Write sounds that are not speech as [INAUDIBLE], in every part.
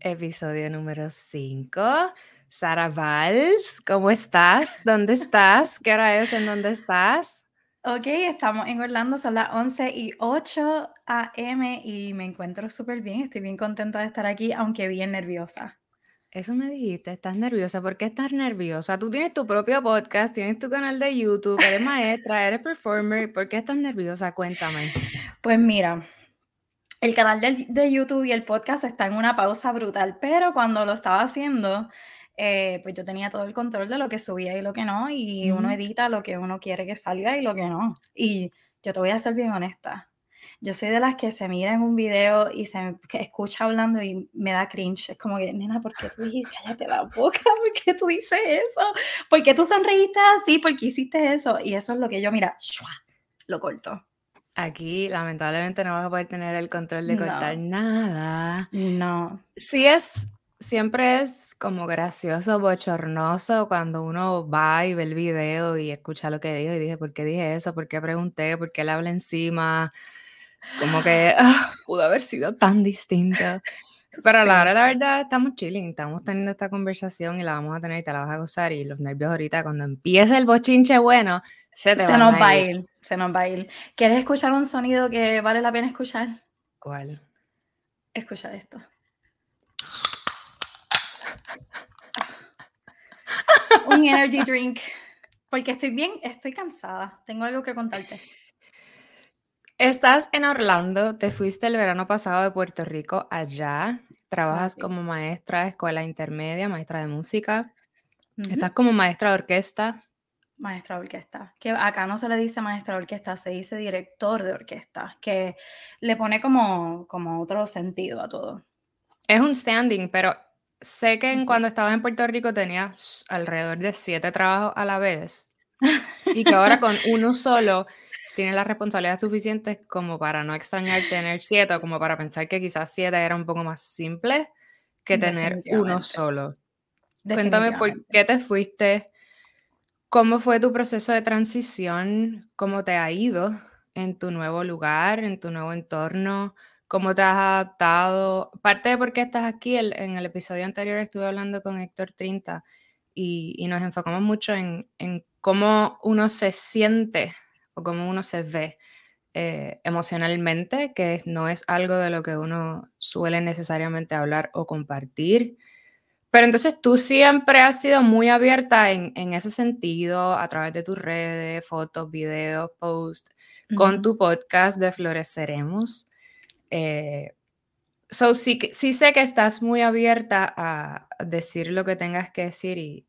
episodio número 5. Sara Valls, ¿cómo estás? ¿Dónde estás? ¿Qué hora es? ¿En dónde estás? Ok, estamos en Orlando, son las 11 y 8 a.m. y me encuentro súper bien, estoy bien contenta de estar aquí, aunque bien nerviosa. Eso me dijiste, estás nerviosa. ¿Por qué estás nerviosa? Tú tienes tu propio podcast, tienes tu canal de YouTube, eres maestra, eres performer. ¿Por qué estás nerviosa? Cuéntame. Pues mira, el canal de, de YouTube y el podcast están en una pausa brutal, pero cuando lo estaba haciendo, eh, pues yo tenía todo el control de lo que subía y lo que no, y uno edita lo que uno quiere que salga y lo que no. Y yo te voy a ser bien honesta. Yo soy de las que se mira en un video y se escucha hablando y me da cringe. Es como que, nena, ¿por qué tú dijiste, cállate la boca? [LAUGHS] ¿Por qué tú dices eso? ¿Por qué tú sonreíste así? ¿Por qué hiciste eso? Y eso es lo que yo, mira, ¡shua! lo corto. Aquí, lamentablemente, no vas a poder tener el control de No. cortar nada. No. Sí es, siempre es como gracioso, bochornoso cuando uno va y ve el video y escucha lo que dijo y dije, ¿por qué dije eso? ¿Por qué pregunté? ¿Por qué le hablé encima? Como que ah, pudo haber sido tan distinto. Pero a la hora, la verdad, estamos chilling, estamos teniendo esta conversación y la vamos a tener y te la vas a gozar y los nervios ahorita, cuando empiece el bochinche bueno, se te Se van nos a va a ir. se nos va a ir. ¿Quieres escuchar un sonido que vale la pena escuchar? ¿Cuál? Escucha esto. Un energy drink. Porque estoy bien, estoy cansada. Tengo algo que contarte. Estás en Orlando, te fuiste el verano pasado de Puerto Rico allá, trabajas como maestra de escuela intermedia, maestra de música, estás como maestra de orquesta. Maestra de orquesta. Que acá no se le dice maestra de orquesta, se dice director de orquesta, que le pone como, como otro sentido a todo. Es un standing, pero sé que en Sí. cuando estabas en Puerto Rico tenías alrededor de siete trabajos a la vez [LAUGHS] y que ahora con uno solo tienes las responsabilidades suficientes como para no extrañar tener siete o como para pensar que quizás siete era un poco más simple que tener uno solo. Cuéntame por qué te fuiste, cómo fue tu proceso de transición, cómo te ha ido en tu nuevo lugar, en tu nuevo entorno, cómo te has adaptado. Parte de por qué estás aquí, en el episodio anterior estuve hablando con Héctor Trinta y, y nos enfocamos mucho en, en cómo uno se siente o cómo uno se ve eh, emocionalmente, que no es algo de lo que uno suele necesariamente hablar o compartir. Pero entonces tú siempre has sido muy abierta en, en ese sentido, a través de tus redes, fotos, videos, posts, con tu podcast de Floreceremos. Eh, so sí, sí sé que estás muy abierta a decir lo que tengas que decir y,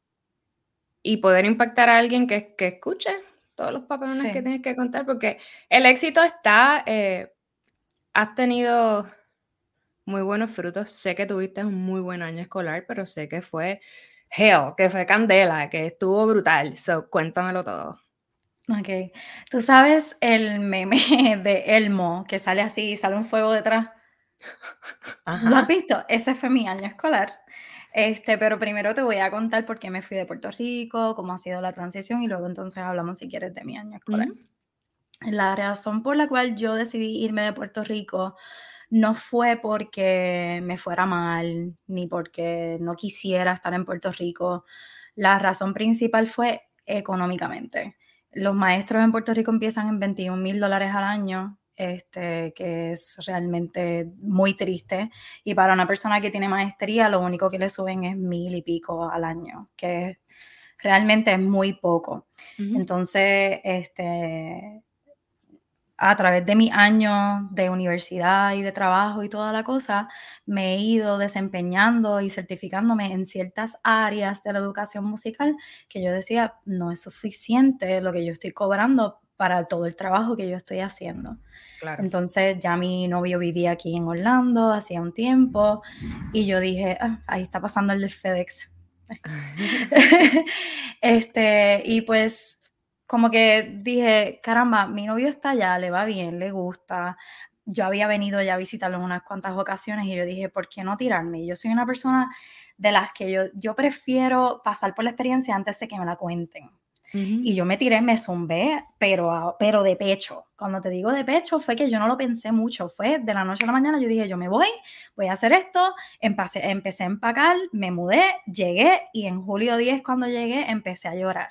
y poder impactar a alguien que, que escuche todos los papelones que tienes que contar, porque el éxito está, eh, has tenido muy buenos frutos. Sé que tuviste un muy buen año escolar, pero sé que fue hell, que fue candela, que estuvo brutal. So, cuéntamelo todo. Ok. ¿Tú sabes el meme [LAUGHS] de Elmo que sale así y sale un fuego detrás? ¿Lo has Ajá. visto? Ese fue mi año escolar. Este, pero primero te voy a contar por qué me fui de Puerto Rico, cómo ha sido la transición y luego entonces hablamos si quieres de mi año escolar. Ujú. La razón por la cual yo decidí irme de Puerto Rico no fue porque me fuera mal ni porque no quisiera estar en Puerto Rico. La razón principal fue económicamente. Los maestros en Puerto Rico empiezan en 21 mil dólares al año, este, que es realmente muy triste. Y para una persona que tiene maestría, lo único que le suben es mil y pico al año, que realmente es muy poco. Entonces, este, a través de mi año de universidad y de trabajo y toda la cosa, me he ido desempeñando y certificándome en ciertas áreas de la educación musical que yo decía, no es suficiente lo que yo estoy cobrando para todo el trabajo que yo estoy haciendo. Claro. Entonces ya mi novio vivía aquí en Orlando hacía un tiempo y yo dije, "Ah, ahí está pasando el del FedEx. [LAUGHS] [LAUGHS] este, y pues como que dije, caramba, mi novio está allá, le va bien, le gusta. Yo había venido ya a visitarlo en unas cuantas ocasiones y yo dije, ¿por qué no tirarme? Yo soy una persona de las que yo, yo prefiero pasar por la experiencia antes de que me la cuenten. Y yo me tiré, me zumbé, pero, pero de pecho. Cuando te digo de pecho, fue que yo no lo pensé mucho. Fue de la noche a la mañana, yo dije, yo me voy, voy a hacer esto. Empecé, empecé a empacar, me mudé, llegué y en julio 10, cuando llegué, empecé a llorar.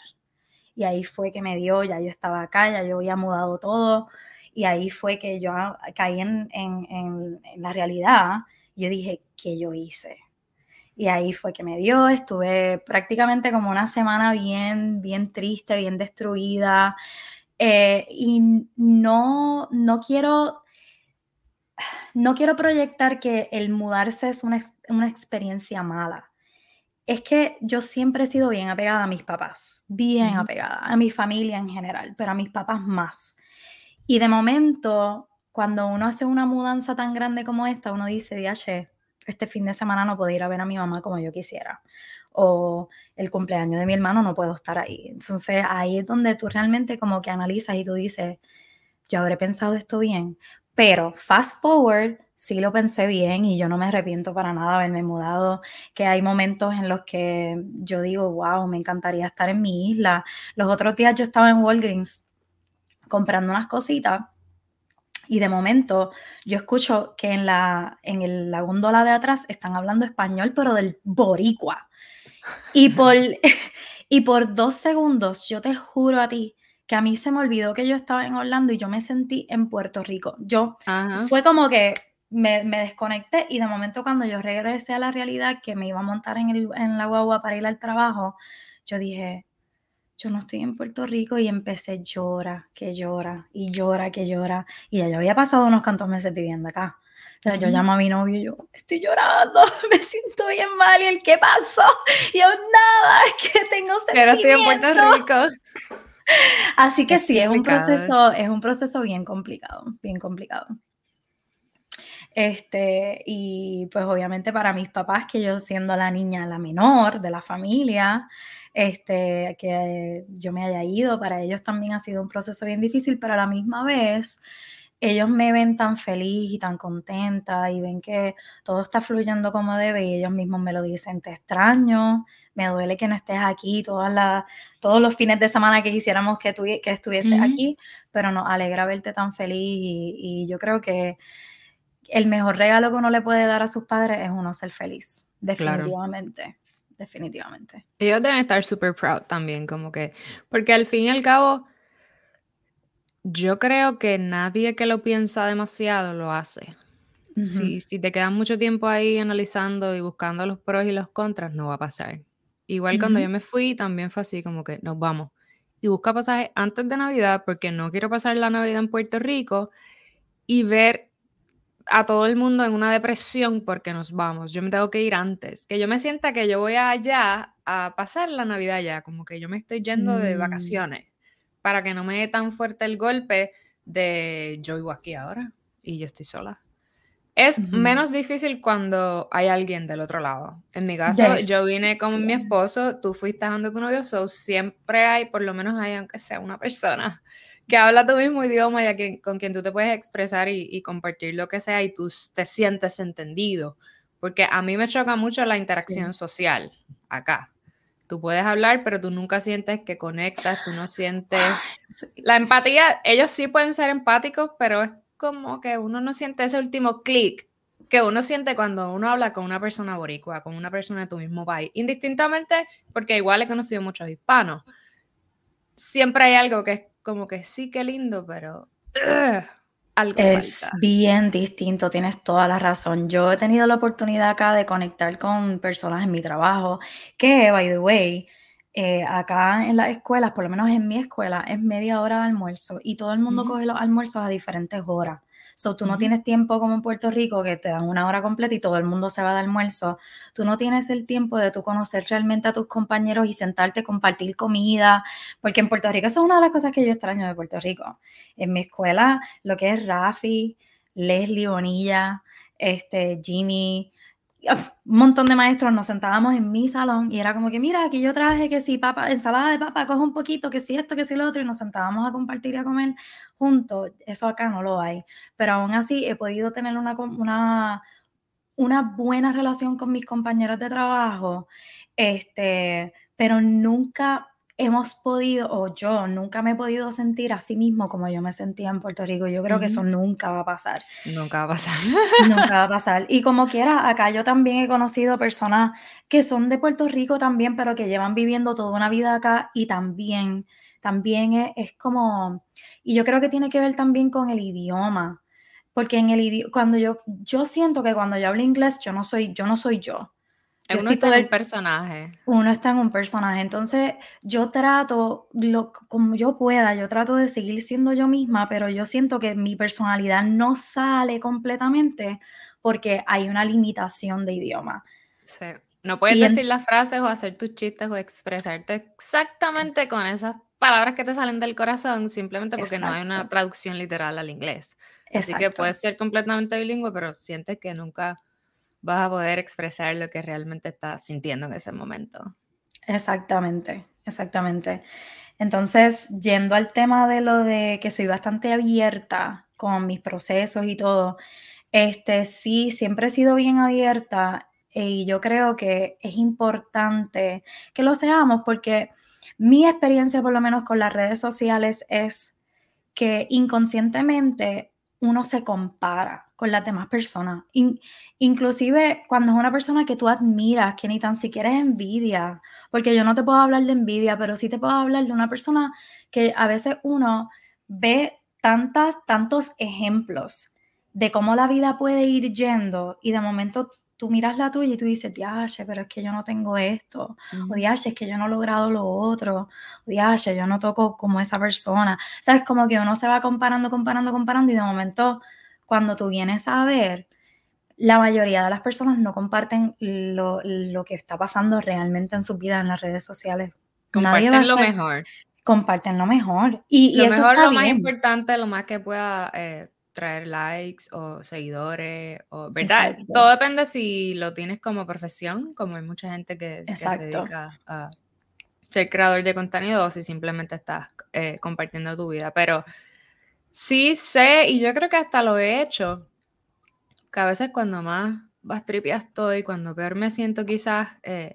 Y ahí fue que me dio, ya yo estaba acá, ya yo había mudado todo. Y ahí fue que yo caí en, en, en, en la realidad. Yo dije, ¿qué yo hice? Y ahí fue que me dio, estuve prácticamente como una semana bien, bien triste, bien destruida. Eh, y no, no quiero, no quiero proyectar que el mudarse es una, una experiencia mala. Es que yo siempre he sido bien apegada a mis papás, bien apegada, a mi familia en general, pero a mis papás más. Y de momento, cuando uno hace una mudanza tan grande como esta, uno dice, diache, este fin de semana no puedo ir a ver a mi mamá como yo quisiera. O el cumpleaños de mi hermano no puedo estar ahí. Entonces ahí es donde tú realmente como que analizas y tú dices, yo habré pensado esto bien. Pero fast forward, sí lo pensé bien y yo no me arrepiento para nada de haberme mudado, que hay momentos en los que yo digo, wow, me encantaría estar en mi isla. Los otros días yo estaba en Walgreens comprando unas cositas y de momento yo escucho que en la, en la góndola de atrás están hablando español, pero del boricua. Y por, [LAUGHS] [LAUGHS] y por dos segundos, yo te juro a ti que a mí se me olvidó que yo estaba en Orlando y yo me sentí en Puerto Rico. Yo fue como que me, me, desconecté y de momento cuando yo regresé a la realidad que me iba a montar en, el, en la guagua para ir al trabajo, yo dije, yo no estoy en Puerto Rico y empecé llora, que llora y llora, que llora. Y ya yo había pasado unos cuantos meses viviendo acá. Entonces yo llamo a mi novio y yo, estoy llorando, [LAUGHS] me siento bien mal. Y él, ¿qué pasó? Y yo, nada, es que tengo. Pero estoy en Puerto Rico. [LAUGHS] Así que sí, es un proceso, es un proceso bien complicado, bien complicado. Este, y pues obviamente para mis papás, que yo siendo la niña, la menor de la familia, este, que yo me haya ido, para ellos también ha sido un proceso bien difícil, pero a la misma vez ellos me ven tan feliz y tan contenta y ven que todo está fluyendo como debe y ellos mismos me lo dicen, te extraño, me duele que no estés aquí todas las, todos los fines de semana que quisiéramos que, que estuvieses aquí, pero nos alegra verte tan feliz y, yo creo que el mejor regalo que uno le puede dar a sus padres es uno ser feliz, definitivamente definitivamente. Ellos deben estar súper proud también, como que, porque al fin y al cabo, yo creo que nadie que lo piensa demasiado lo hace. si, si, te quedas mucho tiempo ahí analizando y buscando los pros y los contras, no va a pasar. Igual cuando yo me fui, también fue así, como que nos vamos. Y busca pasaje antes de Navidad, porque no quiero pasar la Navidad en Puerto Rico y ver a todo el mundo en una depresión porque nos vamos. Yo me tengo que ir antes. Que yo me sienta que yo voy allá a pasar la Navidad allá, como que yo me estoy yendo de mm. vacaciones, para que no me dé tan fuerte el golpe de yo vivo aquí ahora y yo estoy sola. Es menos difícil cuando hay alguien del otro lado. En mi caso, yo vine con mi esposo, tú fuiste donde tu novio, so siempre hay, por lo menos hay, aunque sea una persona que habla tu mismo idioma y con quien tú te puedes expresar y, compartir lo que sea y tú te sientes entendido. Porque a mí me choca mucho la interacción social acá. Tú puedes hablar, pero tú nunca sientes que conectas, tú no sientes... La empatía, ellos sí pueden ser empáticos, pero es como que uno no siente ese último clic que uno siente cuando uno habla con una persona boricua, con una persona de tu mismo país, indistintamente, porque igual he conocido muchos hispanos. Siempre hay algo que es como que sí, qué lindo, pero [CLEARS THROAT] algo es bien distinto, tienes toda la razón. Yo he tenido la oportunidad acá de conectar con personas en mi trabajo, que, by the way, eh, acá en las escuelas, por lo menos en mi escuela, es media hora de almuerzo y todo el mundo coge los almuerzos a diferentes horas. So, tú no tienes tiempo como en Puerto Rico, que te dan una hora completa y todo el mundo se va de almuerzo. Tú no tienes el tiempo de tú conocer realmente a tus compañeros y sentarte, compartir comida, porque en Puerto Rico eso es una de las cosas que yo extraño de Puerto Rico. En mi escuela, lo que es Rafi, Leslie Bonilla, este, Jimmy, un montón de maestros nos sentábamos en mi salón y era como que, mira, aquí yo traje que si papa, ensalada de papa, coge un poquito, que si esto, que si lo otro, y nos sentábamos a compartir y a comer juntos. Eso acá no lo hay. Pero aún así he podido tener una, una, una buena relación con mis compañeros de trabajo, este, pero nunca hemos podido, o yo nunca me he podido sentir así mismo como yo me sentía en Puerto Rico. Yo creo que eso nunca va a pasar. Nunca va a pasar. nunca va a pasar. Y como [LAUGHS] quiera, acá yo también he conocido personas que son de Puerto Rico también, pero que llevan viviendo toda una vida acá y también, también es, es como, y yo creo que tiene que ver también con el idioma. Porque en el idioma, cuando yo, yo siento que cuando yo hablo inglés, yo no soy, yo no soy yo uno está en un personaje. Uno está en un personaje. Entonces, yo trato, lo, como yo pueda, yo trato de seguir siendo yo misma, pero yo siento que mi personalidad no sale completamente porque hay una limitación de idioma. Sí. No puedes decir las frases o hacer tus chistes o expresarte exactamente con esas palabras que te salen del corazón simplemente porque no hay una traducción literal al inglés. Así que puedes ser completamente bilingüe, pero sientes que nunca vas a poder expresar lo que realmente estás sintiendo en ese momento. Exactamente, exactamente. Entonces, yendo al tema de lo de que soy bastante abierta con mis procesos y todo, este sí, siempre he sido bien abierta y yo creo que es importante que lo seamos porque mi experiencia por lo menos con las redes sociales es que inconscientemente uno se compara con las demás personas. inclusive cuando es una persona que tú admiras, que ni tan siquiera es envidia, porque yo no te puedo hablar de envidia, pero sí te puedo hablar de una persona que a veces uno ve tantas, tantos ejemplos de cómo la vida puede ir yendo y de momento tú miras la tuya y tú dices, diache, pero es que yo no tengo esto, o diache, es que yo no he logrado lo otro, o diache, yo no toco como esa persona. ¿Sabes? Como que uno se va comparando, comparando, comparando y de momento cuando tú vienes a ver, la mayoría de las personas no comparten lo, que está pasando realmente en su vida en las redes sociales. Comparten lo mejor. Comparten lo mejor. Y, lo eso mejor, lo más importante, lo más que pueda eh, traer likes o seguidores, o, ¿verdad? Todo depende si lo tienes como profesión, como hay mucha gente que, se dedica a ser creador de contenido o si simplemente estás eh, compartiendo tu vida. Pero Sí, sé, y yo creo que hasta lo he hecho, que a veces cuando más vas tripias estoy, cuando peor me siento quizás, eh,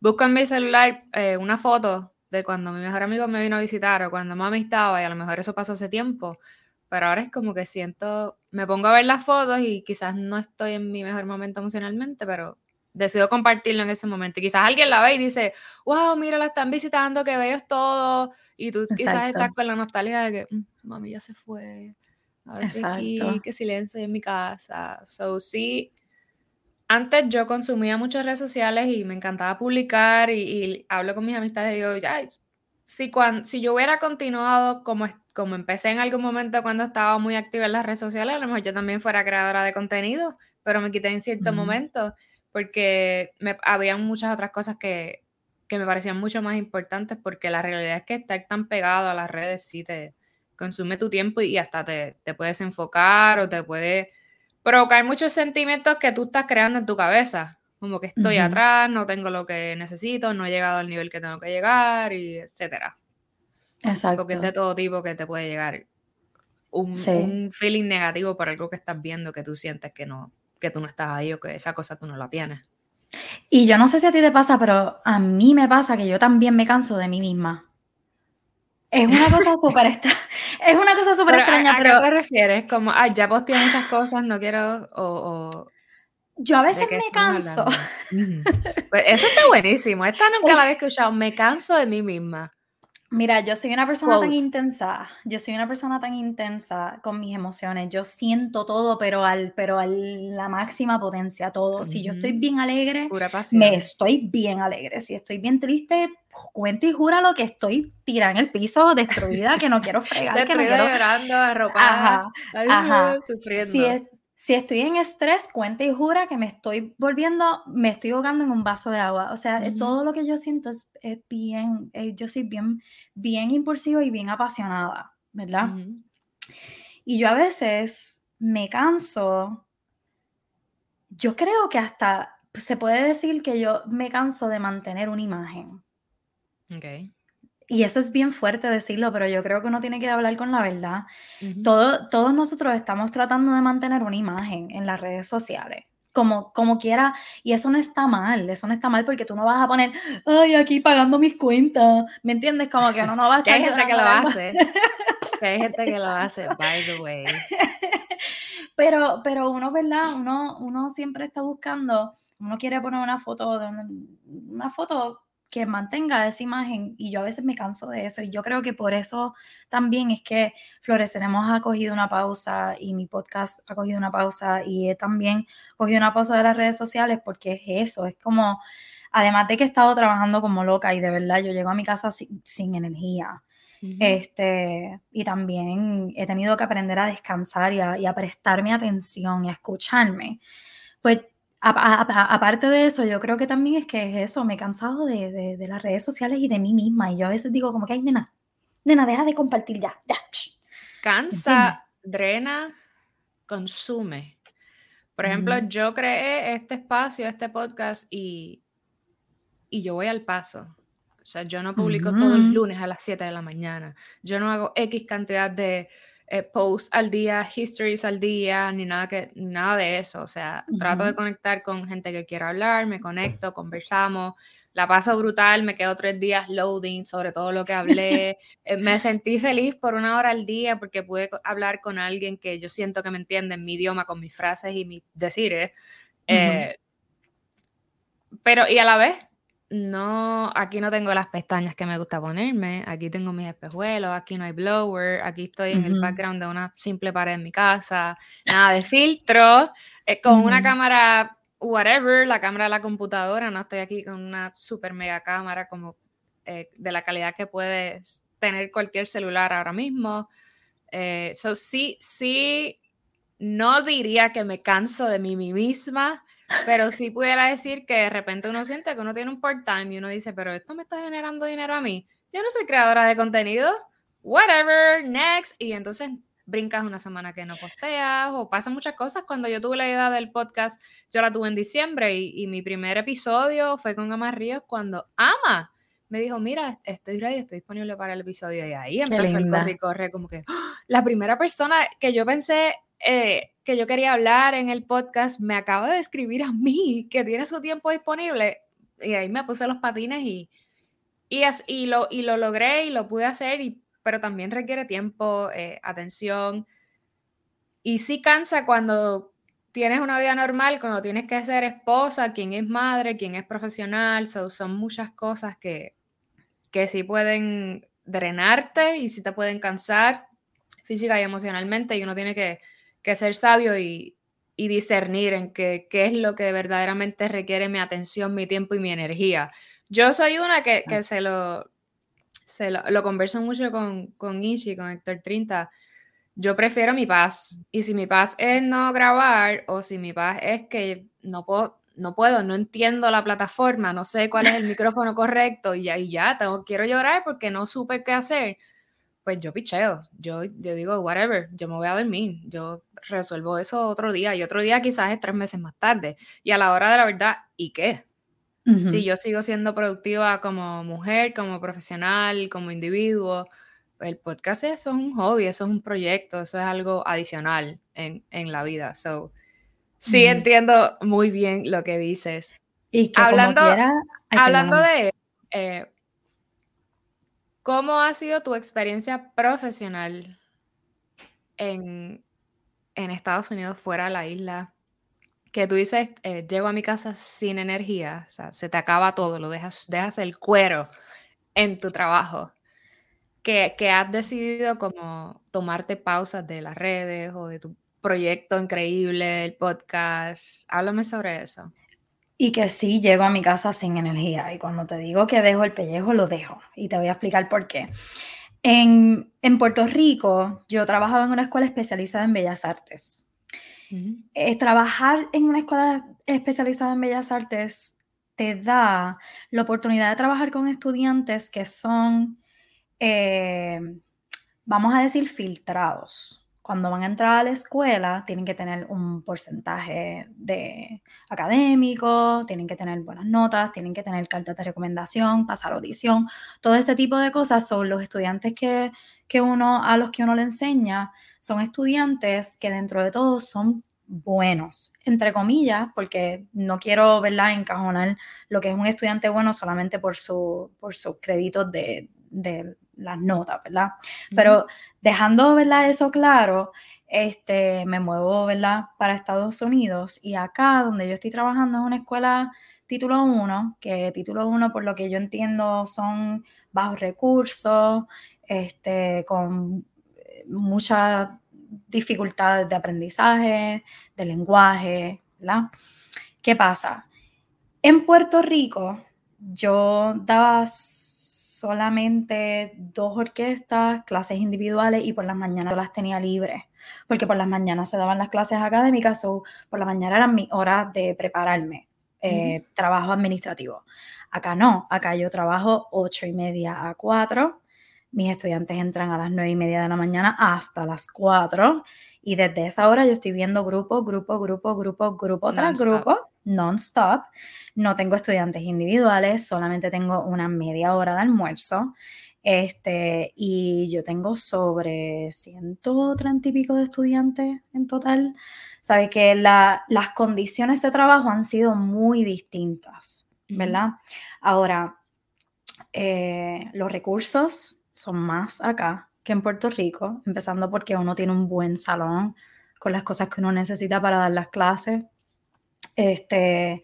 busco en mi celular eh, una foto de cuando mi mejor amigo me vino a visitar o cuando mami estaba, y a lo mejor eso pasó hace tiempo, pero ahora es como que siento, me pongo a ver las fotos y quizás no estoy en mi mejor momento emocionalmente, pero decido compartirlo en ese momento. Y quizás alguien la ve y dice, wow, mira, la están visitando, qué bello es todo. Y tú quizás estás con la nostalgia de que, mm, mami ya se fue, ahora estoy aquí, qué silencio en mi casa. So, sí, antes yo consumía muchas redes sociales y me encantaba publicar y, hablo con mis amistades y digo, ya, si, cuando, si yo hubiera continuado como, como empecé en algún momento cuando estaba muy activa en las redes sociales, a lo mejor yo también fuera creadora de contenido, pero me quité en cierto momento porque me, había muchas otras cosas que, que me parecían mucho más importantes porque la realidad es que estar tan pegado a las redes sí te, consume tu tiempo y hasta te, puedes enfocar o te puede provocar muchos sentimientos que tú estás creando en tu cabeza. Como que estoy atrás, no tengo lo que necesito, no he llegado al nivel que tengo que llegar, y etcétera. Exacto. Porque es de todo tipo que te puede llegar un, un, feeling negativo por algo que estás viendo que tú sientes que no, que tú no estás ahí o que esa cosa tú no la tienes. Y yo no sé si a ti te pasa, pero a mí me pasa que yo también me canso de mí misma. Es una cosa súper extraña. [LAUGHS] Es una cosa súper extraña, pero. ¿A qué te refieres? Como, ah, ya posteé muchas cosas, no quiero. O, Yo a veces me canso. Pues eso está buenísimo. Esta nunca la había escuchado. Me canso de mí misma. Mira, yo soy una persona tan intensa, yo soy una persona tan intensa con mis emociones, yo siento todo, pero al, pero a la máxima potencia, todo. Si yo estoy bien alegre, me estoy bien alegre. Si estoy bien triste, cuenta y jura lo que estoy tirada en el piso, destruida, que no quiero fregar, que no quiero... llorando, arropada, ajá, sufriendo. Si estoy en estrés, cuenta y jura que me estoy volviendo, me estoy ahogando en un vaso de agua. O sea, todo lo que yo siento es, bien, eh, yo soy bien, bien impulsiva y bien apasionada, ¿verdad? Y yo a veces me canso, yo creo que hasta se puede decir que yo me canso de mantener una imagen. Okay. Y eso es bien fuerte decirlo, pero yo creo que uno tiene que hablar con la verdad. Todo, todos nosotros estamos tratando de mantener una imagen en las redes sociales. como, como quiera, y eso no está mal, eso no está mal porque tú no vas a poner, ay, aquí pagando mis cuentas, ¿me entiendes? Como que uno no va a [LAUGHS] estar... hay gente que lo hace, hay gente que lo hace, by the way. Pero, pero uno, ¿verdad? Uno, uno siempre está buscando, uno quiere poner una foto, de una foto que mantenga esa imagen y yo a veces me canso de eso y yo creo que por eso también es que Floreceremos ha cogido una pausa y mi podcast ha cogido una pausa y he también cogido una pausa de las redes sociales porque es eso, es como, además de que he estado trabajando como loca y de verdad yo llego a mi casa sin, energía. este, y también he tenido que aprender a descansar y a, y a prestarme atención y a escucharme. Pues aparte de eso, yo creo que también es que es eso, me he cansado de, las redes sociales y de mí misma. Y yo a veces digo como que, ay, nena, nena, deja de compartir ya, ya. Cansa, drena, consume. Por ejemplo, yo creé este espacio, este podcast y, y yo voy al paso. O sea, yo no publico todos los lunes a las 7 de la mañana. Yo no hago X cantidad de eh, posts al día, histories al día, ni nada, que, nada de eso. O sea, trato de conectar con gente que quiera hablar, me conecto, conversamos, la paso brutal, me quedo tres días loading sobre todo lo que hablé. Eh, me sentí feliz por una hora al día porque pude hablar con alguien que yo siento que me entiende en mi idioma, con mis frases y mis decires. Eh, pero, y a la vez, no, aquí no tengo las pestañas que me gusta ponerme, aquí tengo mis espejuelos, aquí no hay blower, aquí estoy en el background de una simple pared en mi casa, nada de filtro, eh, con una cámara, whatever, la cámara de la computadora, no estoy aquí con una super mega cámara como eh, de la calidad que puedes tener cualquier celular ahora mismo. Eh, so sí, sí, no diría que me canso de mí misma, pero sí pudiera decir que de repente uno siente que uno tiene un part-time y uno dice, pero esto me está generando dinero a mí. Yo no soy creadora de contenido. Whatever, next. Y entonces brincas una semana que no posteas o pasan muchas cosas. Cuando yo tuve la idea del podcast, yo la tuve en diciembre y, mi primer episodio fue con Ama Ríos cuando Ama me dijo, mira, estoy ready, estoy disponible para el episodio. Y ahí empezó el corre y corre, como que ¡ah! la primera persona que yo pensé eh, que yo quería hablar en el podcast me acaba de escribir a mí que tiene su tiempo disponible y ahí me puse los patines y, y, y, lo, y lo logré y lo pude hacer, y, pero también requiere tiempo, eh, atención. Y sí cansa cuando tienes una vida normal, cuando tienes que ser esposa, quién es madre, quién es profesional, son muchas cosas que, que sí pueden drenarte y sí te pueden cansar física y emocionalmente y uno tiene que que ser sabio y, discernir en qué, es lo que verdaderamente requiere mi atención, mi tiempo y mi energía. Yo soy una que, se, lo, se lo, converso mucho con, con Ishi, con Héctor 30. Yo prefiero mi paz. Y si mi paz es no grabar o si mi paz es que no puedo, no puedo, no entiendo la plataforma, no sé cuál es el micrófono correcto y ya, y ya tengo, quiero llorar porque no supe qué hacer, pues yo picheo. Yo, yo digo, whatever, yo me voy a dormir. Yo resuelvo eso otro día y otro día quizás es tres meses más tarde. Y a la hora de la verdad, ¿y qué? Si yo sigo siendo productiva como mujer, como profesional, como individuo, el podcast eso es un hobby, eso es un proyecto, eso es algo adicional en, la vida. So, sí entiendo muy bien lo que dices. Y hablando, hablando de, eh, ¿cómo ha sido tu experiencia profesional en, en Estados Unidos, fuera de la isla, que tú dices, eh, llego a mi casa sin energía, o sea, se te acaba todo, lo dejas, dejas el cuero en tu trabajo, que, que has decidido como tomarte pausas de las redes o de tu proyecto increíble, el podcast. Háblame sobre eso. Y que sí llego a mi casa sin energía. Y cuando te digo que dejo el pellejo, lo dejo. Y te voy a explicar por qué. En, Puerto Rico, yo trabajaba en una escuela especializada en bellas artes. Eh, trabajar en una escuela especializada en bellas artes te da la oportunidad de trabajar con estudiantes que son, eh, vamos a decir, filtrados cuando van a entrar a la escuela, tienen que tener un porcentaje de académico, tienen que tener buenas notas, tienen que tener cartas de recomendación, pasar audición, todo ese tipo de cosas son los estudiantes que, uno, a los que uno le enseña, son estudiantes que dentro de todo son buenos, entre comillas, porque no quiero, ¿verdad?, encajonar lo que es un estudiante bueno solamente por, su, por sus créditos de, de las notas, ¿verdad? Pero dejando, ¿verdad? Eso claro, este, me muevo, ¿verdad? Para Estados Unidos y acá donde yo estoy trabajando es una escuela título 1, que título 1 por lo que yo entiendo son bajos recursos, este, con muchas dificultades de aprendizaje, de lenguaje, ¿verdad? ¿Qué pasa? En Puerto Rico yo daba solamente dos orquestas, clases individuales y por las mañanas las tenía libres, porque por las mañanas se daban las clases académicas, o por la mañana eran mi hora de prepararme, eh, trabajo administrativo. Acá no, acá yo trabajo ocho y media a cuatro, mis estudiantes entran a las nueve y media de la mañana hasta las cuatro y desde esa hora yo estoy viendo grupo, grupo, grupo, grupo, grupo tras grupo, non-stop. No tengo estudiantes individuales, solamente tengo una media hora de almuerzo. Este, y yo tengo sobre 130 y pico de estudiantes en total. Sabe que las condiciones de trabajo han sido muy distintas, ¿verdad? Ahora, eh, los recursos son más acá que en Puerto Rico, empezando porque uno tiene un buen salón con las cosas que uno necesita para dar las clases. Este,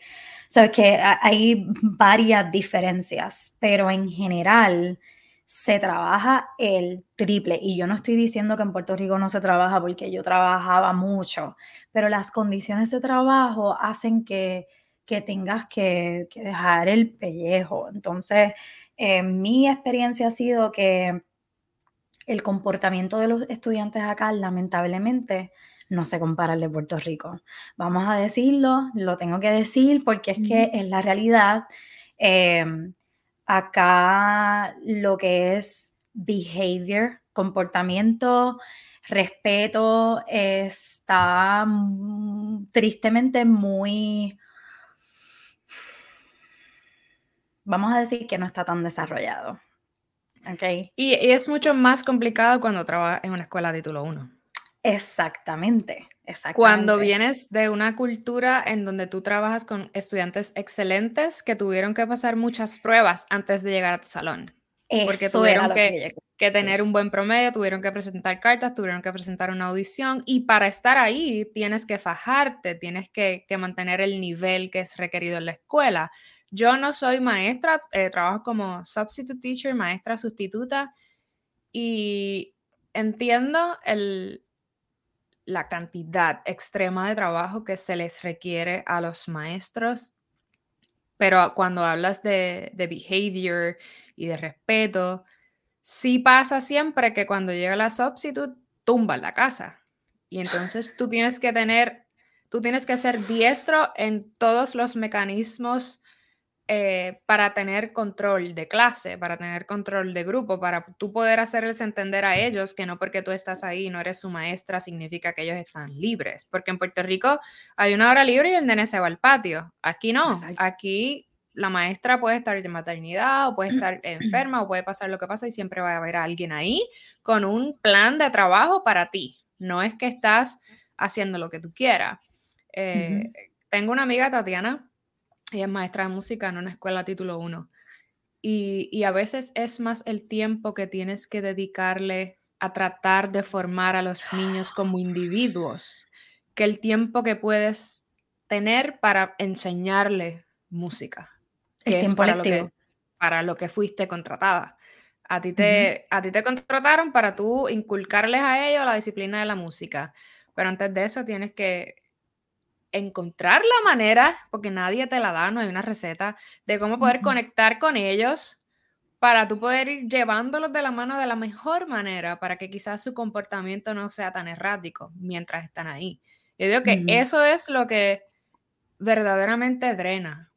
sabes que hay varias diferencias, pero en general se trabaja el triple. Y yo no estoy diciendo que en Puerto Rico no se trabaja porque yo trabajaba mucho, pero las condiciones de trabajo hacen que, que tengas que, que, dejar el pellejo. Entonces, eh, mi experiencia ha sido que el comportamiento de los estudiantes acá, lamentablemente, no se compara al de Puerto Rico. Vamos a decirlo, lo tengo que decir porque es que es la realidad. Em, acá lo que es behavior, comportamiento, respeto, está tristemente muy, vamos a decir que no está tan desarrollado. Okay. Y, es mucho más complicado cuando trabajas en una escuela de título 1. Exactamente, exactamente. Cuando vienes de una cultura en donde tú trabajas con estudiantes excelentes que tuvieron que pasar muchas pruebas antes de llegar a tu salón. porque tuvieron que, que, tener un buen promedio, tuvieron que presentar cartas, tuvieron que presentar una audición y para estar ahí tienes que fajarte, tienes que, que mantener el nivel que es requerido en la escuela. Yo no soy maestra, eh, trabajo como substitute teacher, maestra sustituta, y entiendo el, la cantidad extrema de trabajo que se les requiere a los maestros, pero cuando hablas de, behavior y de respeto, sí pasa siempre que cuando llega la substitute, tumba la casa. Y entonces tú tienes que tener, tú tienes que ser diestro en todos los mecanismos eh, para tener control de clase, para tener control de grupo, para tú poder hacerles entender a ellos que no porque tú estás ahí y no eres su maestra significa que ellos están libres. Porque en Puerto Rico hay una hora libre y el nene se va al patio. Aquí no. Aquí la maestra puede estar de maternidad o puede [CLEARS THROAT] estar enferma o puede pasar lo que pasa y siempre va a haber alguien ahí con un plan de trabajo para ti. No es que estás haciendo lo que tú quieras. Eh, tengo una amiga, Tatiana, ella es maestra de música en una escuela título 1. Y, a veces es más el tiempo que tienes que dedicarle a tratar de formar a los niños [GASPS] como individuos que el tiempo que puedes tener para enseñarle música. El tiempo para lo, que, para lo que fuiste contratada. A ti, te, a ti te contrataron para tú inculcarles a ellos la disciplina de la música, pero antes de eso tienes que encontrar la manera, porque nadie te la da, no hay una receta, de cómo poder conectar con ellos para tú poder ir llevándolos de la mano de la mejor manera para que quizás su comportamiento no sea tan errático mientras están ahí. Yo digo que eso es lo que verdaderamente drena.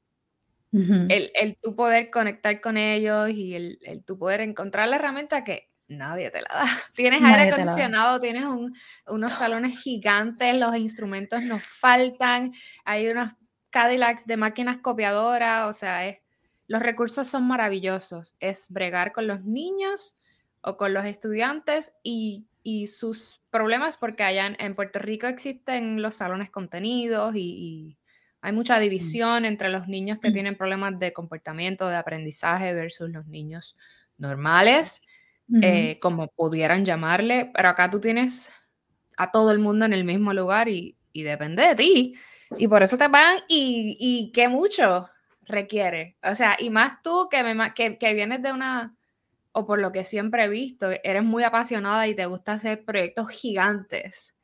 el, el tú poder conectar con ellos y el, el tú poder encontrar la herramienta que nadie te la da. [LAUGHS] Tienes aire acondicionado, tienes unos salones gigantes, los instrumentos nos faltan, hay unos Cadillacs de máquinas copiadoras, o sea, los recursos son maravillosos. Es bregar con los niños o con los estudiantes y y sus problemas, porque allá en, Puerto Rico existen los salones contenidos y, hay mucha mm. división entre los niños que mm. tienen problemas de comportamiento, de aprendizaje versus los niños normales, eh, como pudieran llamarle, pero acá tú tienes a todo el mundo en el mismo lugar y, depende de ti. Y por eso te van y, y qué mucho requiere. O sea, y más tú que, me, que, que vienes de una o por lo que siempre he visto, eres muy apasionada y te gusta hacer proyectos gigantes.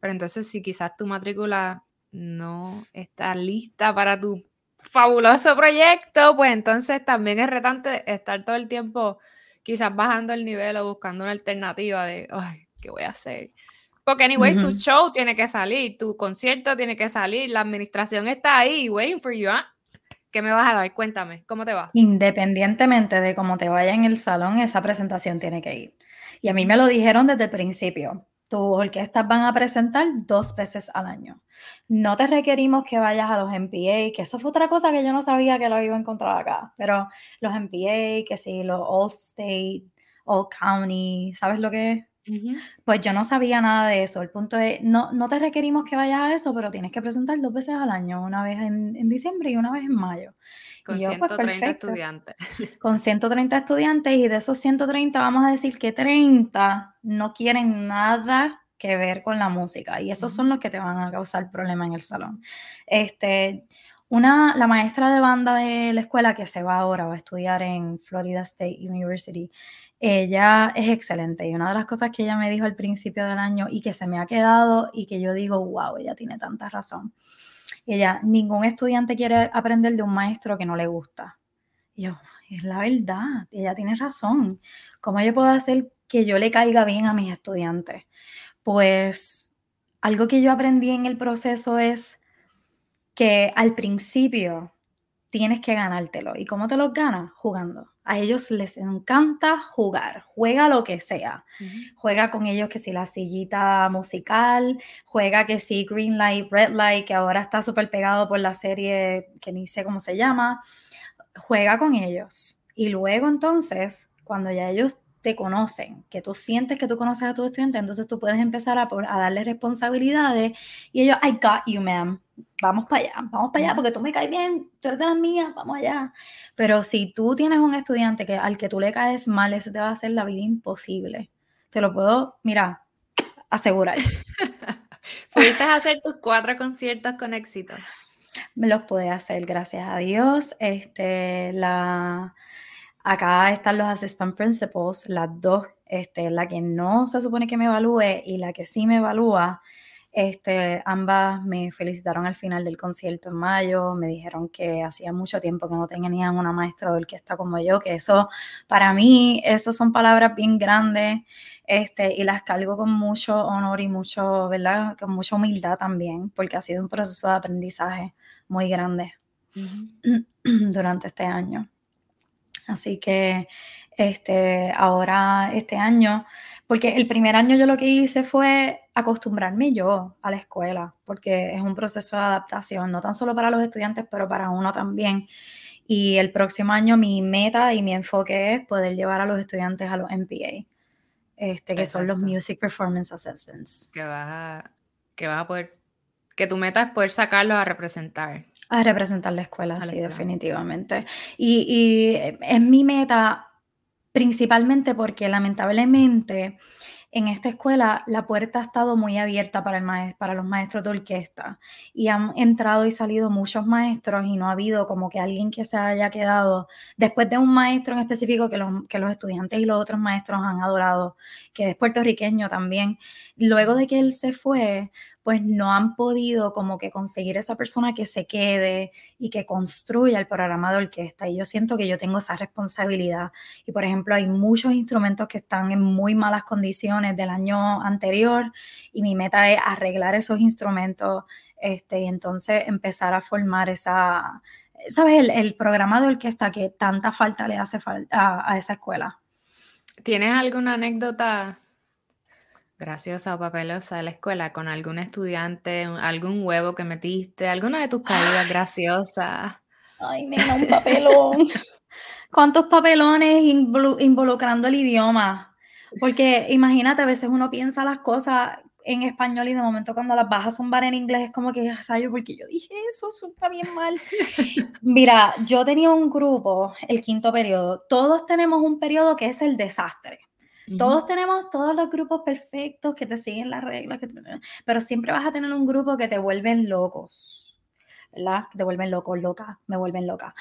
Pero entonces si quizás tu matrícula no está lista para tu fabuloso proyecto, pues entonces también es retante estar todo el tiempo quizás bajando el nivel o buscando una alternativa de, ay, ¿qué voy a hacer? Porque, anyways, tu show tiene que salir, tu concierto tiene que salir, la administración está ahí, waiting for you, ¿ah? ¿Qué me vas a dar? Cuéntame, ¿cómo te va? Independientemente de cómo te vaya en el salón, esa presentación tiene que ir. Y a mí me lo dijeron desde el principio. Tu orquestas van a presentar dos veces al año. No te requerimos que vayas a los MPA, que eso fue otra cosa que yo no sabía que lo iba a encontrar acá. Pero los MPA, que sí, los All State, All County, ¿sabes lo que es? Pues yo no sabía nada de eso. El punto es, no, no te requerimos que vayas a eso, pero tienes que presentar dos veces al año, una vez en, diciembre y una vez en mayo. Con 130 pues, estudiantes. [LAUGHS] Con 130 estudiantes y de esos 130 vamos a decir que 30 no quieren nada que ver con la música y esos son los que te van a causar problemas en el salón. Este, una, la maestra de banda de la escuela que se va ahora, va a estudiar en Florida State University, ella es excelente y una de las cosas que ella me dijo al principio del año y que se me ha quedado y que yo digo, wow, ella tiene tanta razón. Ella, ningún estudiante quiere aprender de un maestro que no le gusta. Y yo, es la verdad, ella tiene razón. ¿Cómo yo puedo hacer que yo le caiga bien a mis estudiantes? Pues algo que yo aprendí en el proceso es que al principio tienes que ganártelo. ¿Y cómo te los ganas? Jugando. A ellos les encanta jugar, juega lo que sea. Juega con ellos que si la sillita musical, juega que si Green Light, Red Light, que ahora está súper pegado por la serie que ni sé cómo se llama. Juega con ellos. Y luego entonces, cuando ya ellos te conocen, que tú sientes que tú conoces a tu estudiante, entonces tú puedes empezar a, a darle responsabilidades y ellos, I got you, ma'am, vamos para allá, vamos para allá, porque tú me caes bien, tú eres de las mías, vamos allá. Pero si tú tienes un estudiante que al que tú le caes mal, ese te va a hacer la vida imposible. Te lo puedo, mira, asegurar. [LAUGHS] ¿Pudiste hacer tus cuatro conciertos con éxito? Me los pude hacer, gracias a Dios. Este, la Acá están los assistant principals, las dos, este, la que no se supone que me evalúe y la que sí me evalúa. Este, ambas me felicitaron al final del concierto en mayo, me dijeron que hacía mucho tiempo que no tenían una maestra de orquesta como yo, que eso, para mí, eso son palabras bien grandes, este, y las cargo con mucho honor y mucho, ¿verdad? Con mucha humildad también, porque ha sido un proceso de aprendizaje muy grande [CLEARS THROAT] durante este año. Así que este, ahora, este año, porque el primer año yo lo que hice fue acostumbrarme yo a la escuela, porque es un proceso de adaptación, no tan solo para los estudiantes, pero para uno también. Y el próximo año mi meta y mi enfoque es poder llevar a los estudiantes a los MPA, este, que son los Music Performance Assessments. Que vas a, que vas a poder, que tu meta es poder sacarlos a representar. A representar la escuela, sí, definitivamente. Y, y es mi meta principalmente porque lamentablemente en esta escuela la puerta ha estado muy abierta para, el para los maestros de orquesta y han entrado y salido muchos maestros y no ha habido como que alguien que se haya quedado después de un maestro en específico que los, que los estudiantes y los otros maestros han adorado, que es puertorriqueño también. Luego de que él se fue, pues no han podido como que conseguir esa persona que se quede y que construya el programa de orquesta. Y yo siento que yo tengo esa responsabilidad. Y por ejemplo, hay muchos instrumentos que están en muy malas condiciones del año anterior y mi meta es arreglar esos instrumentos este, y entonces empezar a formar esa, ¿sabes? El, el programa de orquesta que tanta falta le hace a, a esa escuela. ¿Tienes alguna anécdota graciosa o papelosa de la escuela con algún estudiante, algún huevo que metiste, alguna de tus caídas graciosas. Ay, nena, un papelón. [LAUGHS] ¿Cuántos papelones involucrando el idioma? Porque imagínate, a veces uno piensa las cosas en español y de momento cuando las bajas a un bar en inglés es como que, rayo, porque yo dije eso, está bien mal. [LAUGHS] Mira, yo tenía un grupo, el quinto periodo, todos tenemos un periodo que es el desastre. Todos tenemos todos los grupos perfectos que te siguen las reglas, pero siempre vas a tener un grupo que te vuelven locos, ¿verdad? Que te vuelven locos, loca, me vuelven loca.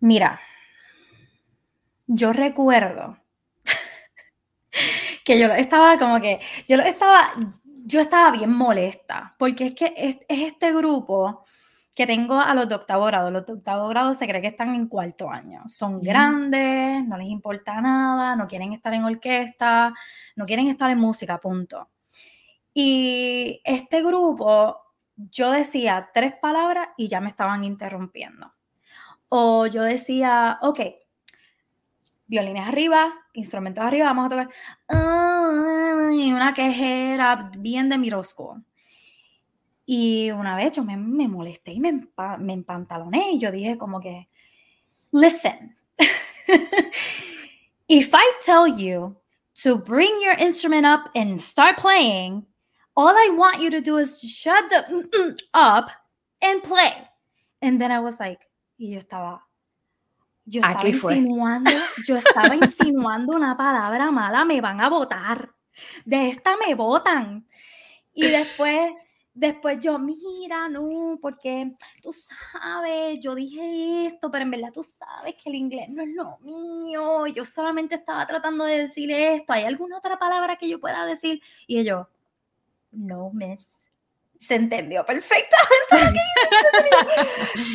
Mira, yo recuerdo [LAUGHS] que yo estaba como que, yo estaba, yo estaba bien molesta, porque es que es, este grupo que tengo a los de octavo grado. Los de octavo grado se cree que están en cuarto año. Son grandes, no les importa nada, no quieren estar en orquesta, no quieren estar en música, punto. Y este grupo, yo decía tres palabras y ya me estaban interrumpiendo. O yo decía, ok, violines arriba, instrumentos arriba, vamos a tocar. Y una quejera bien de mirosco. Y una vez yo me, me molesté y me, me empantaloné y yo dije como que, listen, [LAUGHS] if I tell you to bring your instrument up and start playing, all I want you to do is shut the up and play. And then I was like, y yo estaba, yo estaba insinuando, yo estaba insinuando una palabra mala, me van a votar. De esta me votan. Y después, después yo, mira, no, porque tú sabes, yo dije esto, pero en verdad tú sabes que el inglés no es lo mío. Yo solamente estaba tratando de decir esto. ¿Hay alguna otra palabra que yo pueda decir? Y yo, no, miss se entendió perfectamente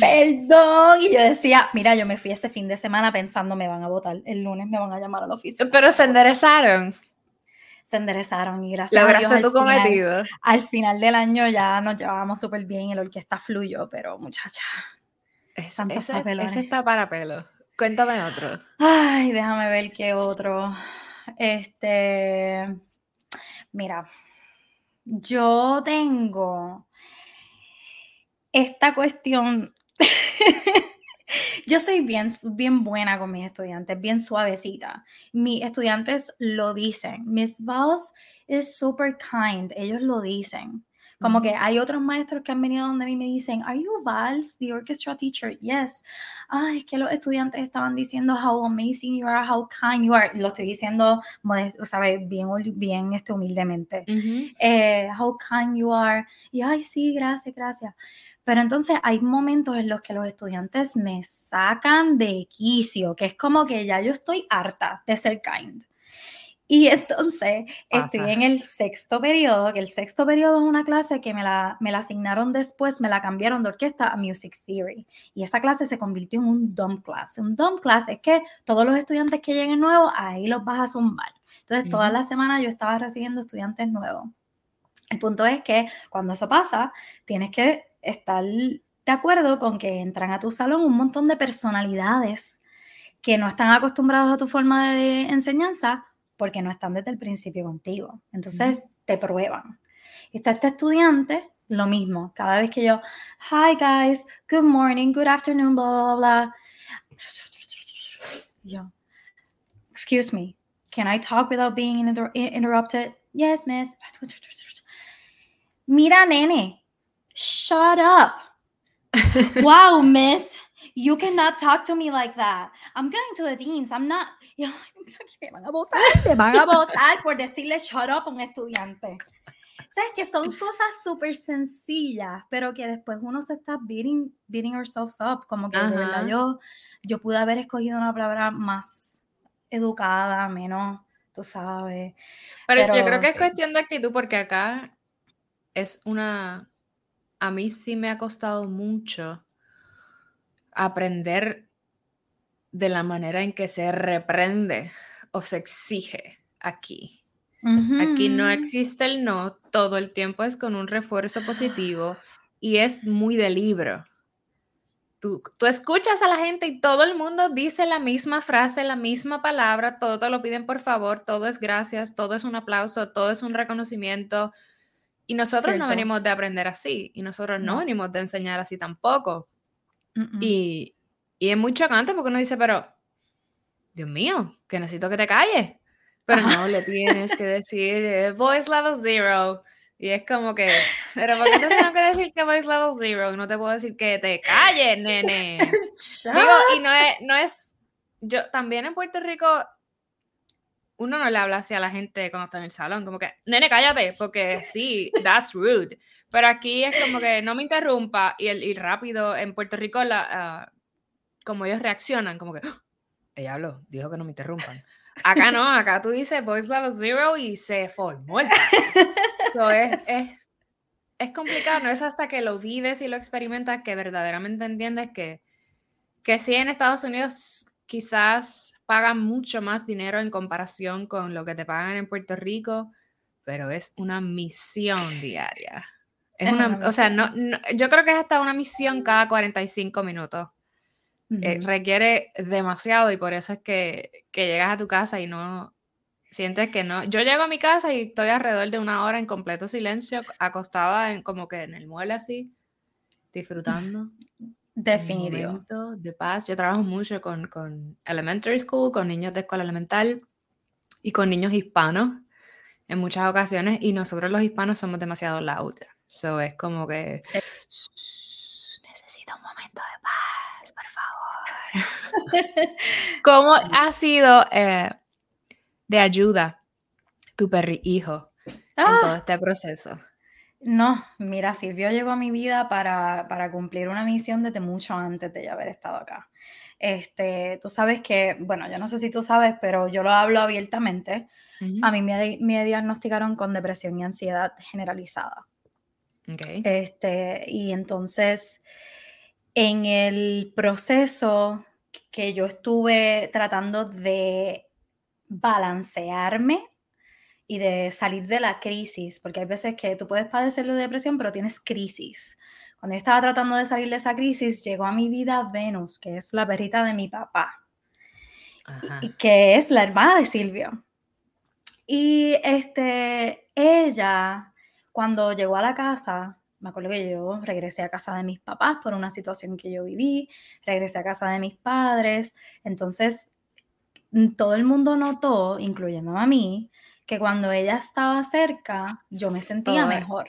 [LAUGHS] Perdón. Y yo decía, mira, yo me fui ese fin de semana pensando, me van a votar, el lunes me van a llamar al oficio. Pero se enderezaron. Se enderezaron y gracias Lograste a Dios, tu cometido. al final del año ya nos llevábamos súper bien y la orquesta fluyó, pero muchacha. ese, ese está para pelo. Cuéntame otro. Ay, déjame ver qué otro. Este. Mira, yo tengo esta cuestión. [LAUGHS] yo soy bien, bien buena con mis estudiantes, bien suavecita. Mis estudiantes lo dicen. Miss Voss es super kind. Ellos lo dicen. Como que hay otros maestros que han venido donde a mí me dicen, ¿Are you Vals, the orchestra teacher? Yes. Ay, es que los estudiantes estaban diciendo how amazing you are, how kind you are. Lo estoy diciendo, ¿sabes? Bien, bien este, humildemente. Eh, how kind you are. Y ay, sí, gracias, gracias. Pero entonces hay momentos en los que los estudiantes me sacan de quicio, que es como que ya yo estoy harta de ser kind. Y entonces estoy en el sexto periodo, que el sexto periodo es una clase que me la, me la asignaron después, me la cambiaron de orquesta a Music Theory. Y esa clase se convirtió en un dump class. Un dump class es que todos los estudiantes que lleguen nuevos, ahí los vas a zumbar. Entonces, toda la semana yo estaba recibiendo estudiantes nuevos. El punto es que cuando eso pasa, tienes que estar de acuerdo con que entran a tu salón un montón de personalidades que no están acostumbrados a tu forma de enseñanza porque no están desde el principio contigo. Entonces te prueban. Está este estudiante, lo mismo. Cada vez que yo, hi guys, good morning, good afternoon, bla, bla, bla. Yo, excuse me, can I talk without being interrupted? Yes, miss. [LAUGHS] Mira, nene, shut up. [LAUGHS] wow, miss, you cannot talk to me like that. I'm going to the deans. I'm not, [LAUGHS] me van a votar, [LAUGHS] me van a votar por decirle shut up a un estudiante. Sabes que son cosas súper sencillas, pero que después uno se está beating, beating ourselves up, como que de verdad yo, yo pude haber escogido una palabra más educada, menos, tú sabes. Pero, yo creo que es cuestión de actitud, porque acá es una, a mí sí me ha costado mucho aprender de la manera en que se reprende o se exige aquí. Aquí no existe el no, todo el tiempo es con un refuerzo positivo y es muy de libro. Tú, tú, escuchas a la gente y todo el mundo dice la misma frase, la misma palabra, todo te lo piden por favor, todo es gracias, todo es un aplauso, todo es un reconocimiento. Y nosotros no venimos de aprender así y nosotros no, venimos de enseñar así tampoco. Y, y es muy chocante porque uno dice, pero, Dios mío, que necesito que te calles. pero no le tienes que decir eh, voice level zero. Y es como que, pero ¿por qué te tengo que decir que voice level zero? Y no te puedo decir que te calles, nene. [LAUGHS] Digo, y no es, no es, yo también en Puerto Rico, uno no le habla así a la gente cuando está en el salón, como que, nene, cállate, porque sí, that's rude. Pero aquí es como que no me interrumpa y, el, y rápido en Puerto Rico, la, ah, como ellos reaccionan, como que, ¡Ah! ella habló, dijo que no me interrumpan. Acá no, acá tú dices voice level zero y se formó el [LAUGHS] es, es, complicado, no es hasta que lo vives y lo experimentas que verdaderamente entiendes que, que sí en Estados Unidos quizás pagan mucho más dinero en comparación con lo que te pagan en Puerto Rico, pero es una misión diaria. Es una, o sea, no, yo creo que es hasta una misión cada 45 minutos. Eh, requiere demasiado y por eso es que, que, llegas a tu casa y no sientes que no. Yo llego a mi casa y estoy alrededor de una hora en completo silencio, acostada en, como que en el mueble así, disfrutando. [LAUGHS] Definitivo. De paz. Yo trabajo mucho con, con elementary school, con niños de escuela elemental y con niños hispanos en muchas ocasiones y nosotros los hispanos somos demasiado loud. So es como que necesito un momento de paz, por [LAUGHS] favor. ¿Cómo ha sido eh, de ayuda tu perri hijo en todo ah. este proceso? No, mira, Silvio llegó a mi vida para, para, cumplir una misión desde mucho antes de ya haber estado acá. Este, tú sabes que, bueno, yo no sé si tú sabes, pero yo lo hablo abiertamente. A mí me, me, diagnosticaron con depresión y ansiedad generalizada. Este, y entonces, en el proceso que yo estuve tratando de balancearme y de salir de la crisis, porque hay veces que tú puedes padecer de depresión, pero tienes crisis. Cuando yo estaba tratando de salir de esa crisis, llegó a mi vida Venus, que es la perrita de mi papá, y, que es la hermana de Silvio. Y este, ella, cuando llegó a la casa, me acuerdo que yo regresé a casa de mis papás por una situación que yo viví, regresé a casa de mis padres, entonces todo el mundo notó, incluyendo a mí, que cuando ella estaba cerca, yo me sentía mejor.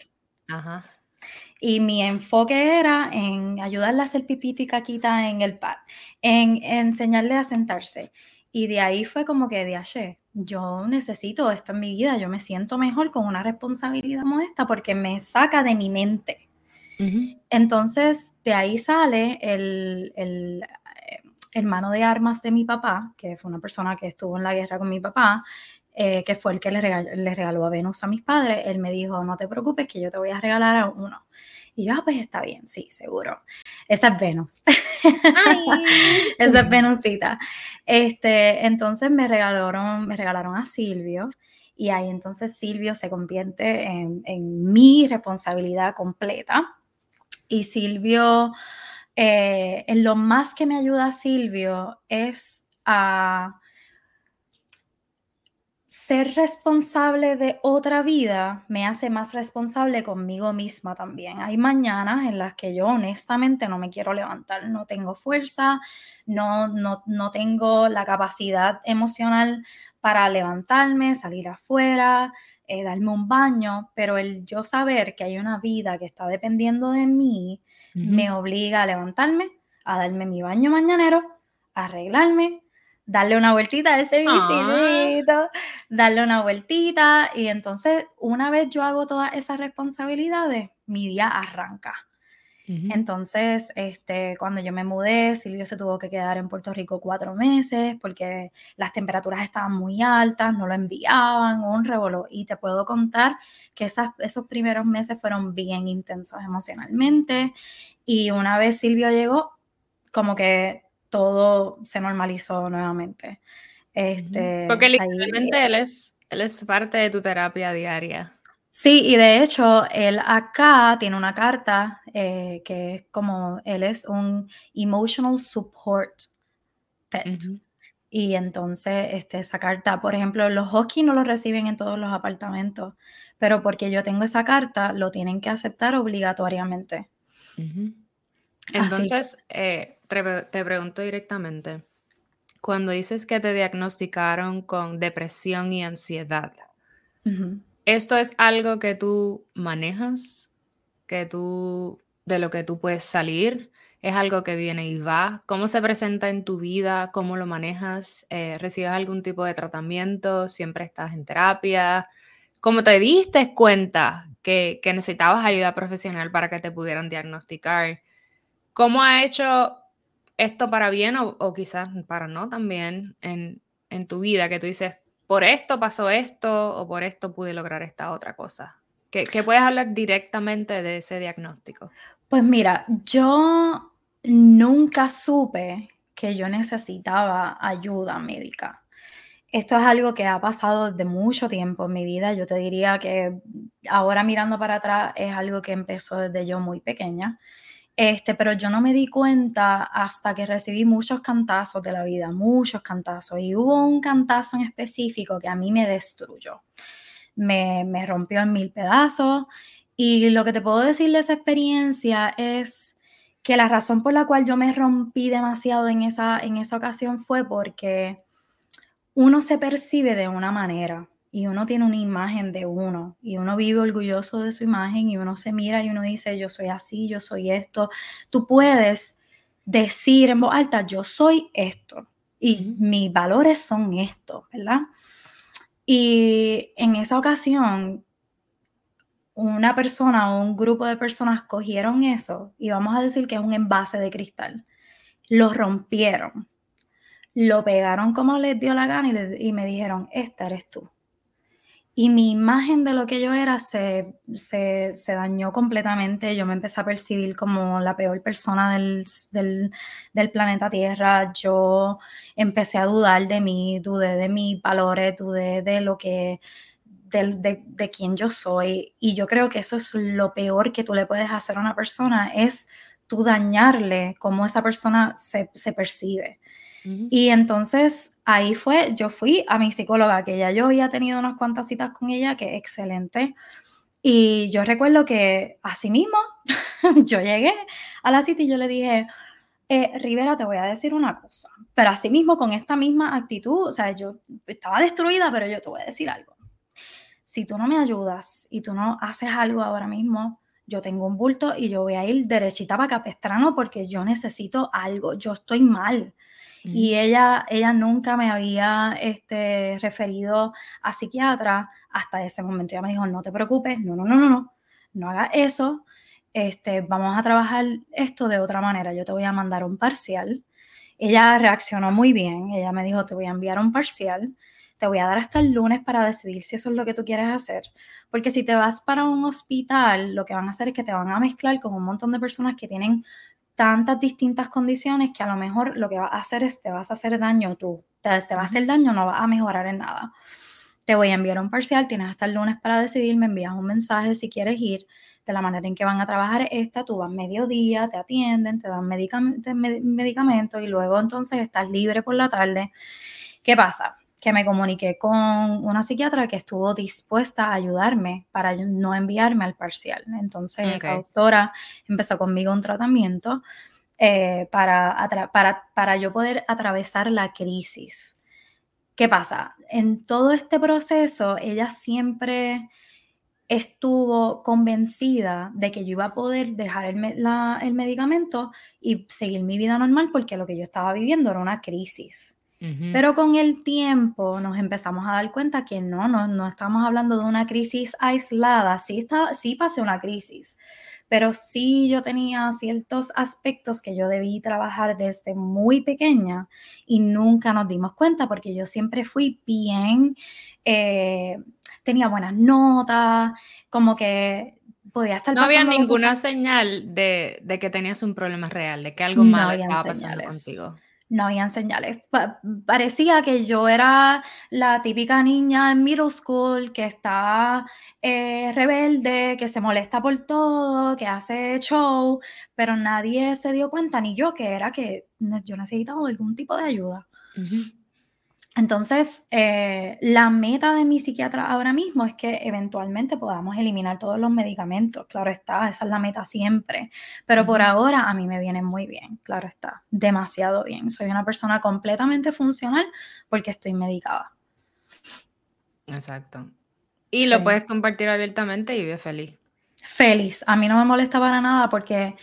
Y mi enfoque era en ayudarle a hacer pipiti y caquita en el pad, en, enseñarle a sentarse. Y de ahí fue como que, de yo necesito esto en mi vida, yo me siento mejor con una responsabilidad como esta porque me saca de mi mente. Entonces, de ahí sale el, el eh, hermano de armas de mi papá, que fue una persona que estuvo en la guerra con mi papá, eh, que fue el que le regaló, a Venus a mis padres, él me dijo, no te preocupes que yo te voy a regalar a uno. Y yo, ah, pues está bien, sí, seguro. Esa es Venus. [LAUGHS] Esa es Venusita. Este, entonces me regalaron, me regalaron a Silvio y ahí entonces Silvio se convierte en, mi responsabilidad completa. Y Silvio, eh, en lo más que me ayuda Silvio es a ser responsable de otra vida me hace más responsable conmigo misma también. Hay mañanas en las que yo honestamente no me quiero levantar, no tengo fuerza, no, no, no tengo la capacidad emocional para levantarme, salir afuera, eh, darme un baño, pero el yo saber que hay una vida que está dependiendo de mí me obliga a levantarme, a darme mi baño mañanero, a arreglarme, darle una vueltita a ese visito, darle una vueltita y entonces una vez yo hago todas esas responsabilidades, mi día arranca. Entonces, este, cuando yo me mudé, Silvio se tuvo que quedar en Puerto Rico cuatro meses porque las temperaturas estaban muy altas, no lo enviaban, un revoló. Y te puedo contar que esas, esos primeros meses fueron bien intensos emocionalmente. Y una vez Silvio llegó, como que todo se normalizó nuevamente. Este, Porque literalmente él, es, él es parte de tu terapia diaria. Sí, y de hecho, él acá tiene una carta eh, que es como, él es un emotional support pet. Y entonces, este, esa carta, por ejemplo, los hockey no lo reciben en todos los apartamentos, pero porque yo tengo esa carta, lo tienen que aceptar obligatoriamente. Entonces, eh, te, pregunto directamente, Cuando dices que te diagnosticaron con depresión y ansiedad, ¿esto es algo que tú manejas? ¿Que tú, de lo que tú puedes salir? ¿Es algo que viene y va? ¿Cómo se presenta en tu vida? ¿Cómo lo manejas? Eh, ¿Recibes algún tipo de tratamiento? ¿Siempre estás en terapia? ¿Cómo te diste cuenta que, necesitabas ayuda profesional para que te pudieran diagnosticar? ¿Cómo ha hecho esto para bien o, quizás para no también en, en tu vida? Que tú dices, por esto pasó esto o por esto pude lograr esta otra cosa. ¿Qué, puedes hablar directamente de ese diagnóstico? Pues mira, yo nunca supe que yo necesitaba ayuda médica. Esto es algo que ha pasado de mucho tiempo en mi vida. Yo te diría que ahora mirando para atrás es algo que empezó desde yo muy pequeña. Este, pero yo no me di cuenta hasta que recibí muchos cantazos de la vida, muchos cantazos. Y hubo un cantazo en específico que a mí me destruyó. Me, me rompió en mil pedazos. Y lo que te puedo decir de esa experiencia es que la razón por la cual yo me rompí demasiado en esa, en esa ocasión fue porque uno se percibe de una manera y uno tiene una imagen de uno y uno vive orgulloso de su imagen y uno se mira y uno dice, yo soy así, yo soy esto. Tú puedes decir en voz alta, yo soy esto y mis valores son esto, ¿verdad? Y en esa ocasión una persona o un grupo de personas cogieron eso y vamos a decir que es un envase de cristal, lo rompieron, lo pegaron como les dio la gana y, me dijeron, esta eres tú. Y mi imagen de lo que yo era se, se, dañó completamente. Yo me empecé a percibir como la peor persona del, del, planeta Tierra. Yo empecé a dudar de mí, dudé de mis valores, dudé de lo que, de, de, quién yo soy. Y yo creo que eso es lo peor que tú le puedes hacer a una persona, es tú dañarle cómo esa persona se, percibe. Y entonces ahí fue, yo fui a mi psicóloga, que ya yo había tenido unas cuantas citas con ella, que excelente. Y yo recuerdo que así mismo [LAUGHS] yo llegué a la cita y yo le dije, eh, Rivera, te voy a decir una cosa, pero así mismo con esta misma actitud, o sea, yo estaba destruida, pero yo te voy a decir algo si tú no me ayudas y tú no haces algo ahora mismo, yo tengo un bulto y yo voy a ir derechita para Capestrano porque yo necesito algo, yo estoy mal. Y ella, ella nunca me había este, referido a psiquiatra hasta ese momento. Ella me dijo, no te preocupes, no, no, no, no, no, no hagas eso, este, vamos a trabajar esto de otra manera, yo te voy a mandar un parcial. Ella reaccionó muy bien, ella me dijo, te voy a enviar un parcial te voy a dar hasta el lunes para decidir si eso es lo que tú quieres hacer. Porque si te vas para un hospital, lo que van a hacer es que te van a mezclar con un montón de personas que tienen tantas distintas condiciones que a lo mejor lo que va a hacer es te vas a hacer daño tú. Te, te va a hacer daño, no va a mejorar en nada. Te voy a enviar un parcial, tienes hasta el lunes para decidir, me envías un mensaje si quieres ir de la manera en que van a trabajar esta, tú vas mediodía, te atienden, te dan medicamentos y luego entonces estás libre por la tarde. ¿Qué pasa? Que me comuniqué con una psiquiatra que estuvo dispuesta a ayudarme para no enviarme al parcial. Entonces, esa doctora empezó conmigo un tratamiento eh, para, para, para yo poder atravesar la crisis. ¿Qué pasa? En todo este proceso, ella siempre estuvo convencida de que yo iba a poder dejar el, el medicamento y seguir mi vida normal porque lo que yo estaba viviendo era una crisis. Pero con el tiempo nos empezamos a dar cuenta que no, no, no estamos hablando de una crisis aislada, sí, está, sí pasé una crisis, pero sí yo tenía ciertos aspectos que yo debí trabajar desde muy pequeña y nunca nos dimos cuenta porque yo siempre fui bien, eh, tenía buenas notas, como que podía estar... No había ninguna señal de, que tenías un problema real, de que algo malo estaba pasando contigo no habían señales. parecía que yo era la típica niña en middle school que está eh, rebelde, que se molesta por todo, que hace show, pero nadie se dio cuenta, ni yo, que era que yo necesitaba algún tipo de ayuda. Entonces, eh, la meta de mi psiquiatra ahora mismo es que eventualmente podamos eliminar todos los medicamentos, claro está, esa es la meta siempre, pero por ahora a mí me viene muy bien, claro está, demasiado bien. Soy una persona completamente funcional porque estoy medicada. Exacto. Y lo puedes compartir abiertamente y vive feliz. Feliz, a mí no me molesta para nada porque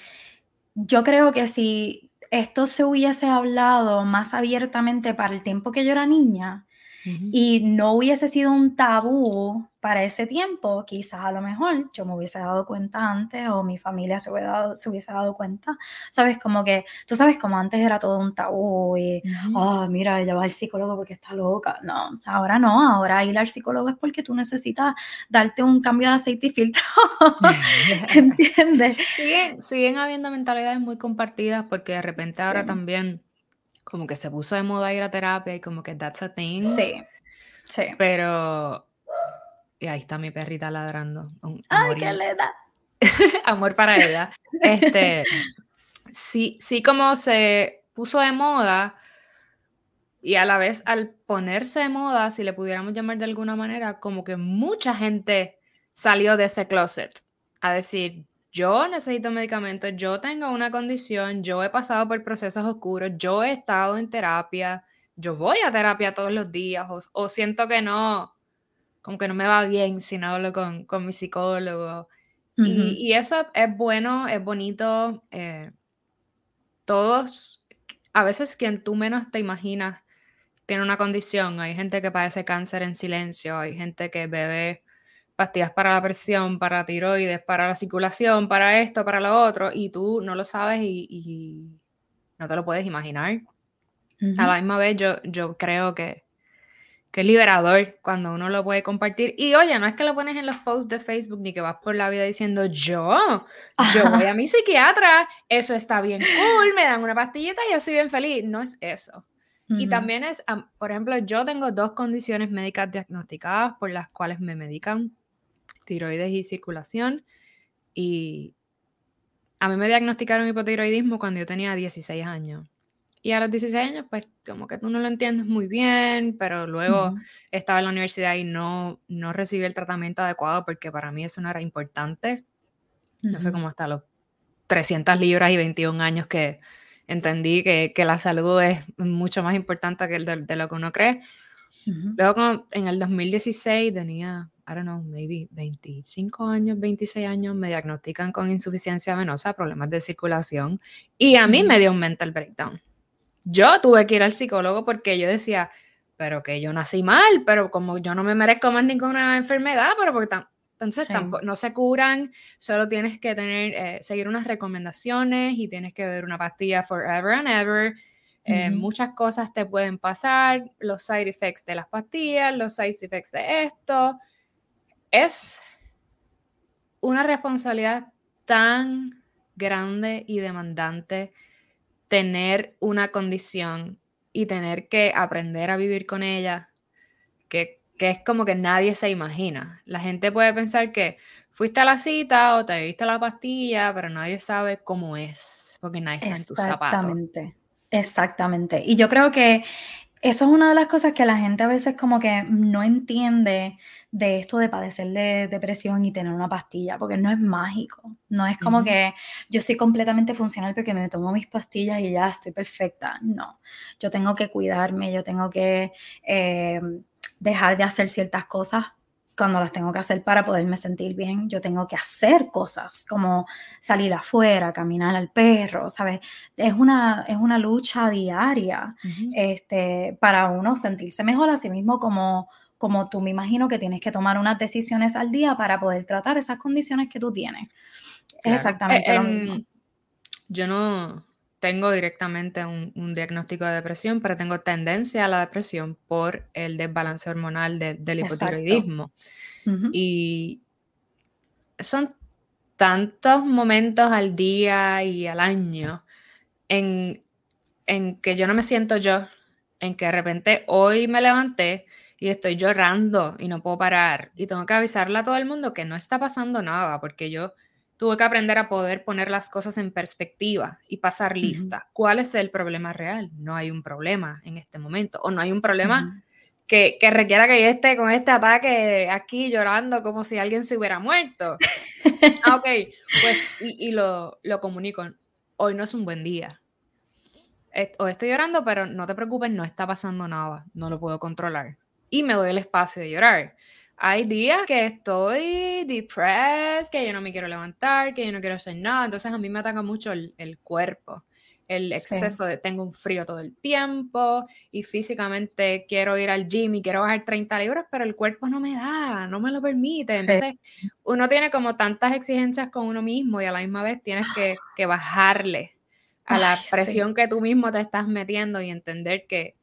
yo creo que si esto se hubiese hablado más abiertamente para el tiempo que yo era niña y no hubiese sido un tabú para ese tiempo, quizás a lo mejor yo me hubiese dado cuenta antes o mi familia se, hubiera dado, se hubiese dado cuenta. Sabes, como que, tú sabes, como antes era todo un tabú y, ah, mira, ella va al psicólogo porque está loca. No, ahora no, ahora ir al psicólogo es porque tú necesitas darte un cambio de aceite y filtro. [LAUGHS] [LAUGHS] ¿Entiendes? Siguen, siguen habiendo mentalidades muy compartidas porque de repente ahora también como que se puso de moda ir a terapia y como que that's a thing. Sí, sí. Pero y ahí está mi perrita ladrando. ¡Ay, qué le da! [LAUGHS] amor para ella. Este, sí, sí como se puso de moda y a la vez al ponerse de moda, si le pudiéramos llamar de alguna manera, como que mucha gente salió de ese closet a decir, yo necesito medicamentos, yo tengo una condición, yo he pasado por procesos oscuros, yo he estado en terapia, yo voy a terapia todos los días o siento que no, como que no me va bien si no hablo con, con mi psicólogo. y, eso es bueno, es bonito. Eh, todos, a veces quien tú menos te imaginas tiene una condición. Hay gente que padece cáncer en silencio, hay gente que bebe pastillas para la presión, para tiroides, para la circulación, para esto, para lo otro, y tú no lo sabes y, no te lo puedes imaginar. A la misma vez yo, yo creo que Qué liberador cuando uno lo puede compartir. Y oye, no es que lo pones en los posts de Facebook ni que vas por la vida diciendo yo, yo voy a mi psiquiatra, eso está bien cool, me dan una pastillita y yo soy bien feliz. No es eso. Y también es, por ejemplo, yo tengo dos condiciones médicas diagnosticadas por las cuales me medican, tiroides y circulación. Y a mí me diagnosticaron hipotiroidismo cuando yo tenía 16 años. Y a los 16 años, pues como que tú no lo entiendes muy bien, pero luego estaba en la universidad y no, no recibí el tratamiento adecuado porque para mí eso no era importante. No fue como hasta los 300 libras y 21 años que entendí que, que la salud es mucho más importante que el de, lo que uno cree. Luego en el 2016 tenía, I don't know, maybe 25 años, 26 años, me diagnostican con insuficiencia venosa, problemas de circulación, y a mí me dio un mental breakdown. Yo tuve que ir al psicólogo porque yo decía, pero que yo nací mal, pero como yo no me merezco más ninguna enfermedad, pero porque entonces tampoco, no se curan, solo tienes que tener, eh, seguir unas recomendaciones y tienes que ver una pastilla forever and ever. Eh, muchas cosas te pueden pasar, los side effects de las pastillas, los side effects de esto. Es una responsabilidad tan grande y demandante tener una condición y tener que aprender a vivir con ella, que, es como que nadie se imagina. La gente puede pensar que fuiste a la cita o te viste la pastilla, pero nadie sabe cómo es, porque nadie está en tus zapatos. Exactamente, exactamente. Y yo creo que eso es una de las cosas que la gente a veces como que no entiende de esto de padecer de depresión y tener una pastilla, porque no es mágico. No es como que yo soy completamente funcional porque me tomo mis pastillas y ya estoy perfecta. No, yo tengo que cuidarme, yo tengo que eh, dejar de hacer ciertas cosas cuando las tengo que hacer para poderme sentir bien, yo tengo que hacer cosas como salir afuera, caminar al perro, ¿sabes? Es una, es una lucha diaria este, para uno sentirse mejor a sí mismo como, como tú me imagino que tienes que tomar unas decisiones al día para poder tratar esas condiciones que tú tienes. Es exactamente lo mismo. Yo no tengo directamente un, diagnóstico de depresión, pero tengo tendencia a la depresión por el desbalance hormonal del hipotiroidismo. Y son tantos momentos al día y al año en, en que yo no me siento yo, en que de repente hoy me levanté y estoy llorando y no puedo parar y tengo que avisarle a todo el mundo que no está pasando nada porque yo tuve que aprender a poder poner las cosas en perspectiva y pasar lista. ¿Cuál es el problema real? No hay un problema en este momento o no hay un problema que, requiera que yo esté con este ataque aquí llorando como si alguien se hubiera muerto. Ah, ok, pues y, lo, lo comunico. Hoy no es un buen día. O estoy llorando, pero no te preocupes, no está pasando nada, no lo puedo controlar. Y me doy el espacio de llorar. Hay días que estoy depressed, que yo no me quiero levantar, que yo no quiero hacer nada, entonces a mí me ataca mucho el, el cuerpo el exceso de tengo un frío todo el tiempo y físicamente quiero ir al gym y quiero bajar 30 libras, pero el cuerpo no me da, no me lo permite. Entonces, uno tiene como tantas exigencias con uno mismo y a la misma vez tienes que, que bajarle a la presión que tú mismo te estás metiendo y entender que,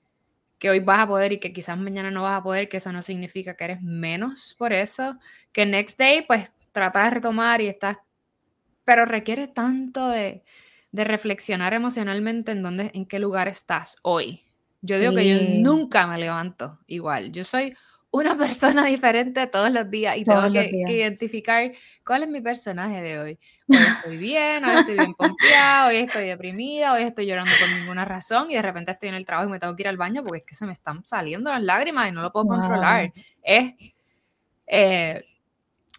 que hoy vas a poder y que quizás mañana no vas a poder, que eso no significa que eres menos por eso, que next day pues tratas de retomar y estás, pero requiere tanto de de reflexionar emocionalmente en dónde, en qué lugar estás hoy. Yo digo que yo nunca me levanto igual. Yo soy una persona [LAUGHS] diferente todos los días y tengo que, identificar cuál es mi personaje de hoy. Hoy estoy bien, hoy estoy bien pompeada, hoy estoy deprimida, hoy estoy llorando por ninguna razón y de repente estoy en el trabajo y me tengo que ir al baño porque es que se me están saliendo las lágrimas y no lo puedo controlar. Es eh,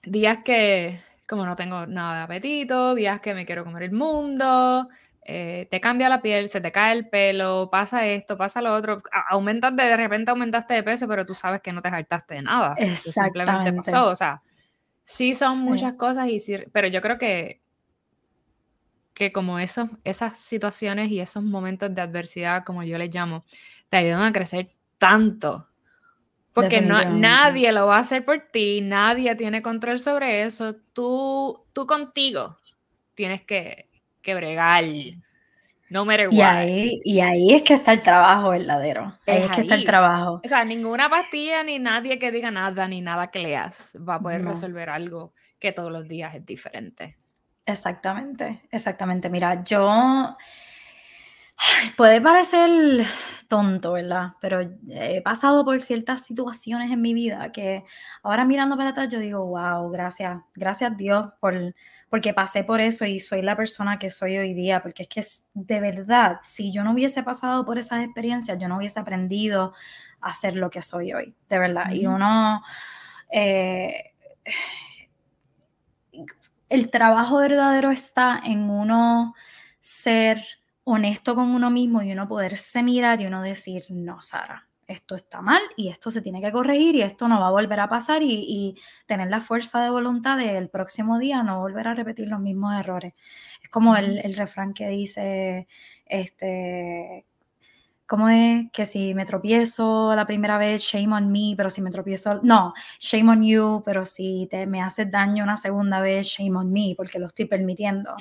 días que, como no tengo nada de apetito, días que me quiero comer el mundo, eh, te cambia la piel, se te cae el pelo, pasa esto, pasa lo otro, aumentas de, repente aumentaste de peso, pero tú sabes que no te saltaste de nada. Simplemente pasó, o sea, sí son muchas cosas, y pero yo creo que, que como eso, esas situaciones y esos momentos de adversidad, como yo les llamo, te ayudan a crecer tanto porque no, nadie lo va a hacer por ti, nadie tiene control sobre eso. Tú, tú contigo tienes que, que bregar. No matter y ahí, y ahí es que está el trabajo verdadero. Ahí es, que está el trabajo. O sea, ninguna pastilla, ni nadie que diga nada, ni nada que leas va a poder resolver algo que todos los días es diferente. Exactamente, exactamente. Mira, yo puede parecer tonto, ¿verdad? Pero he pasado por ciertas situaciones en mi vida que ahora mirando para atrás yo digo, wow, gracias, gracias Dios por, porque pasé por eso y soy la persona que soy hoy día, porque es que de verdad, si yo no hubiese pasado por esas experiencias, yo no hubiese aprendido a ser lo que soy hoy, de verdad. Y uno... Eh, el trabajo verdadero está en uno ser honesto con uno mismo y uno poderse mirar y uno decir, no, Sara, esto está mal y esto se tiene que corregir y esto no va a volver a pasar y, tener la fuerza de voluntad de el próximo día no volver a repetir los mismos errores. Es como el, el refrán que dice, este, ¿Cómo es que si me tropiezo la primera vez, shame on me, pero si me tropiezo, no, shame on you, pero si te, me haces daño una segunda vez, shame on me, porque lo estoy permitiendo.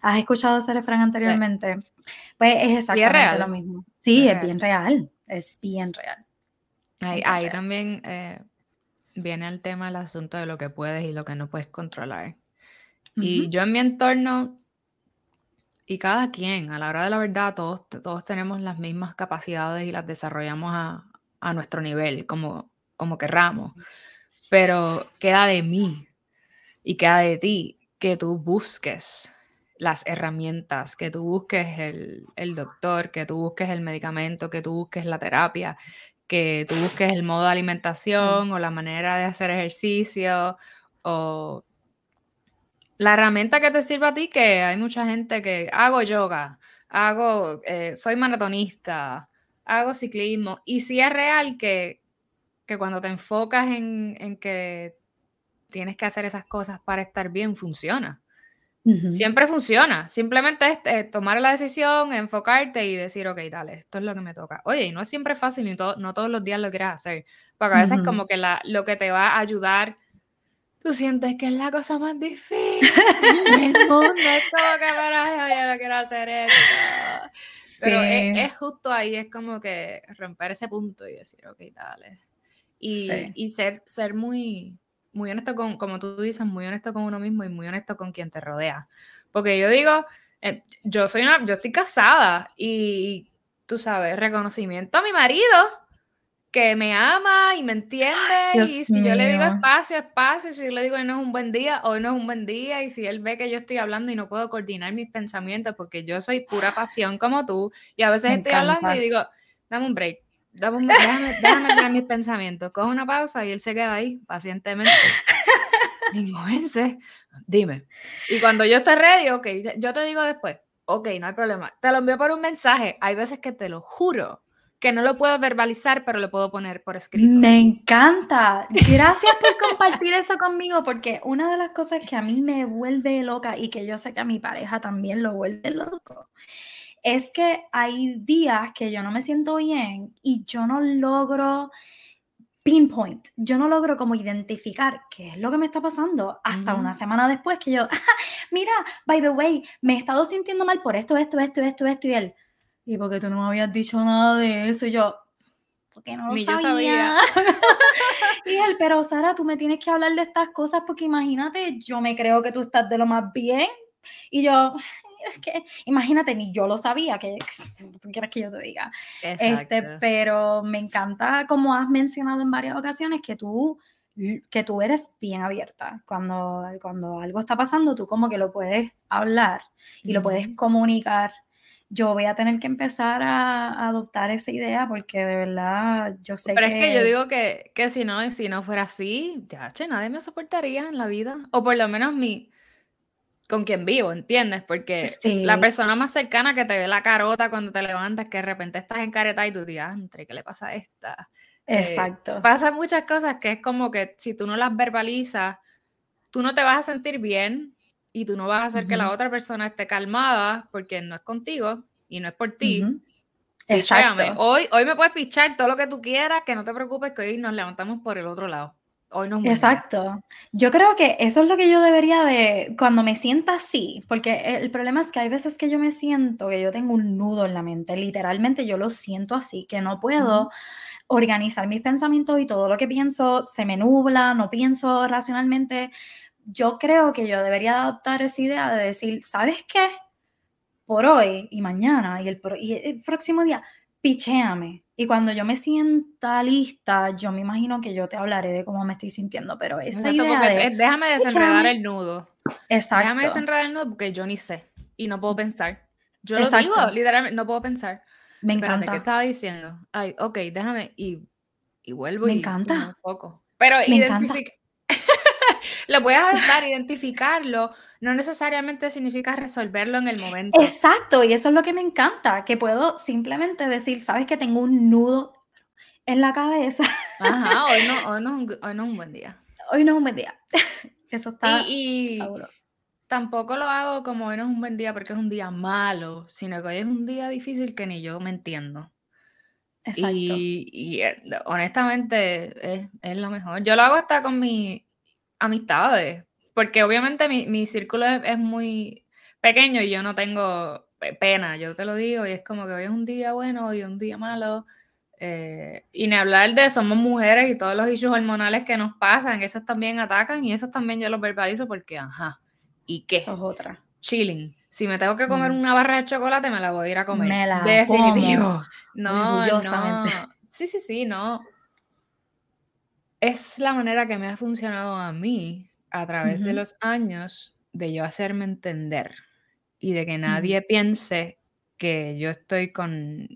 ¿Has escuchado ese refrán anteriormente? Pues es exactamente lo mismo. Sí, es, bien real, es bien real. Ahí, también eh, viene el tema, el asunto de lo que puedes y lo que no puedes controlar. Y yo en mi entorno y cada quien, a la hora de la verdad, todos, todos tenemos las mismas capacidades y las desarrollamos a, a nuestro nivel, como, como querramos. Pero queda de mí y queda de ti que tú busques las herramientas, que tú busques el, el, doctor, que tú busques el medicamento, que tú busques la terapia, que tú busques el modo de alimentación o la manera de hacer ejercicio o la herramienta que te sirve a ti, que hay mucha gente que hago yoga, hago, eh, soy maratonista, hago ciclismo, y si es real que, cuando te enfocas en, que tienes que hacer esas cosas para estar bien, funciona. Siempre funciona. Simplemente es eh, tomar la decisión, enfocarte y decir, ok, dale, esto es lo que me toca. Oye, y no es siempre fácil, y no todos los días lo quieres hacer. Porque a veces como que la, lo que te va a ayudar tú sientes que es la cosa más [LAUGHS] difícil del mundo. Es como que, para yo no quiero hacer esto. Pero es, justo ahí, es como que romper ese punto y decir, ok, dale. Y, y ser, ser muy, muy honesto con, como tú dices, muy honesto con uno mismo y muy honesto con quien te rodea. Porque yo digo, eh, yo soy una, yo estoy casada y tú sabes, reconocimiento a mi marido que me ama y me entiende. y si yo le digo espacio, espacio. Si yo le digo hoy no es un buen día, hoy no es un buen día. Y si él ve que yo estoy hablando y no puedo coordinar mis pensamientos porque yo soy pura pasión como tú. Y a veces estoy hablando y digo, dame un break. Dame un, déjame, déjame ver mis pensamientos. Coge una pausa y él se queda ahí pacientemente. [LAUGHS] Y moverse. Dime. Y cuando yo estoy ready, ok, yo te digo después, ok, no hay problema. Te lo envío por un mensaje. Hay veces que te lo juro que no lo puedo verbalizar, pero lo puedo poner por escrito. Me encanta. Gracias por compartir eso conmigo, porque una de las cosas que a mí me vuelve loca y que yo sé que a mi pareja también lo vuelve loco, es que hay días que yo no me siento bien y yo no logro pinpoint, yo no logro como identificar qué es lo que me está pasando hasta una semana después que yo, [LAUGHS] mira, by the way, me he estado sintiendo mal por esto, esto, esto, esto, esto y él ¿y por qué tú no me habías dicho nada de eso? Y yo, porque no lo Ni sabía. Yo sabía. [LAUGHS] y él, pero Sara, tú me tienes que hablar de estas cosas porque imagínate, yo me creo que tú estás de lo más bien. Y yo, es que, imagínate, ni yo lo sabía, que [LAUGHS] tú quieres que yo te diga. Este, pero me encanta, como has mencionado en varias ocasiones, que tú que tú eres bien abierta. Cuando, cuando algo está pasando, tú como que lo puedes hablar y lo puedes comunicar yo voy a tener que empezar a, adoptar esa idea porque de verdad yo sé Pero que... es que yo digo que, que si, no, si no fuera así, ya, che, nadie me soportaría en la vida. O por lo menos mi con quien vivo, ¿entiendes? Porque la persona más cercana que te ve la carota cuando te levantas, que de repente estás en careta y tú dices, entre ¿qué le pasa a esta? Eh, Exacto. pasa muchas cosas que es como que si tú no las verbalizas, tú no te vas a sentir bien y tú no vas a hacer que la otra persona esté calmada porque no es contigo y no es por ti. Exacto. Hoy, hoy me puedes pichar todo lo que tú quieras, que no te preocupes que hoy nos levantamos por el otro lado. Hoy nos Exacto. Yo creo que eso es lo que yo debería de, cuando me sienta así, porque el problema es que hay veces que yo me siento que yo tengo un nudo en la mente, literalmente yo lo siento así, que no puedo organizar mis pensamientos y todo lo que pienso se me nubla, no pienso racionalmente, yo creo que yo debería adoptar esa idea de decir, ¿sabes qué? Por hoy y mañana y el, el próximo día, pichéame. Y cuando yo me sienta lista, yo me imagino que yo te hablaré de cómo me estoy sintiendo, pero esa idea de, Déjame desenredar el nudo. Exacto. Déjame desenredar el nudo porque yo ni sé y no puedo pensar. Yo lo digo, literalmente, no puedo pensar. Me encanta. ¿qué estaba diciendo? Ay, ok, déjame y, y vuelvo me y... encanta. Un poco. Pero me identifica [LAUGHS] [LAUGHS] lo puedes adaptar, identificarlo, no necesariamente significa resolverlo en el momento. Exacto, y eso es lo que me encanta, que puedo simplemente decir, sabes que tengo un nudo en la cabeza. Ajá, hoy no, [LAUGHS] hoy no, hoy no es un buen día. Hoy no es un buen día. [LAUGHS] Eso está y, fabuloso. Tampoco lo hago como hoy no es un buen día porque es un día malo, sino que hoy es un día difícil que ni yo me entiendo. Exacto. Y, eh, honestamente es, es, lo mejor. Yo lo hago hasta con mi, amistades, porque obviamente mi, mi círculo es, muy pequeño y yo no tengo pena, yo te lo digo, y es como que hoy es un día bueno, hoy es un día malo, eh, y ni hablar de somos mujeres y todos los issues hormonales que nos pasan, esos también atacan y esos también yo los verbalizo porque, ajá, ¿y qué? Eso es otra. Chilling. Si me tengo que comer mm. una barra de chocolate, me la voy a ir a comer. Me la Definitivo. No, no. Sí, sí, sí, no es la manera que me ha funcionado a mí a través de los años de yo hacerme entender y de que nadie piense que yo estoy con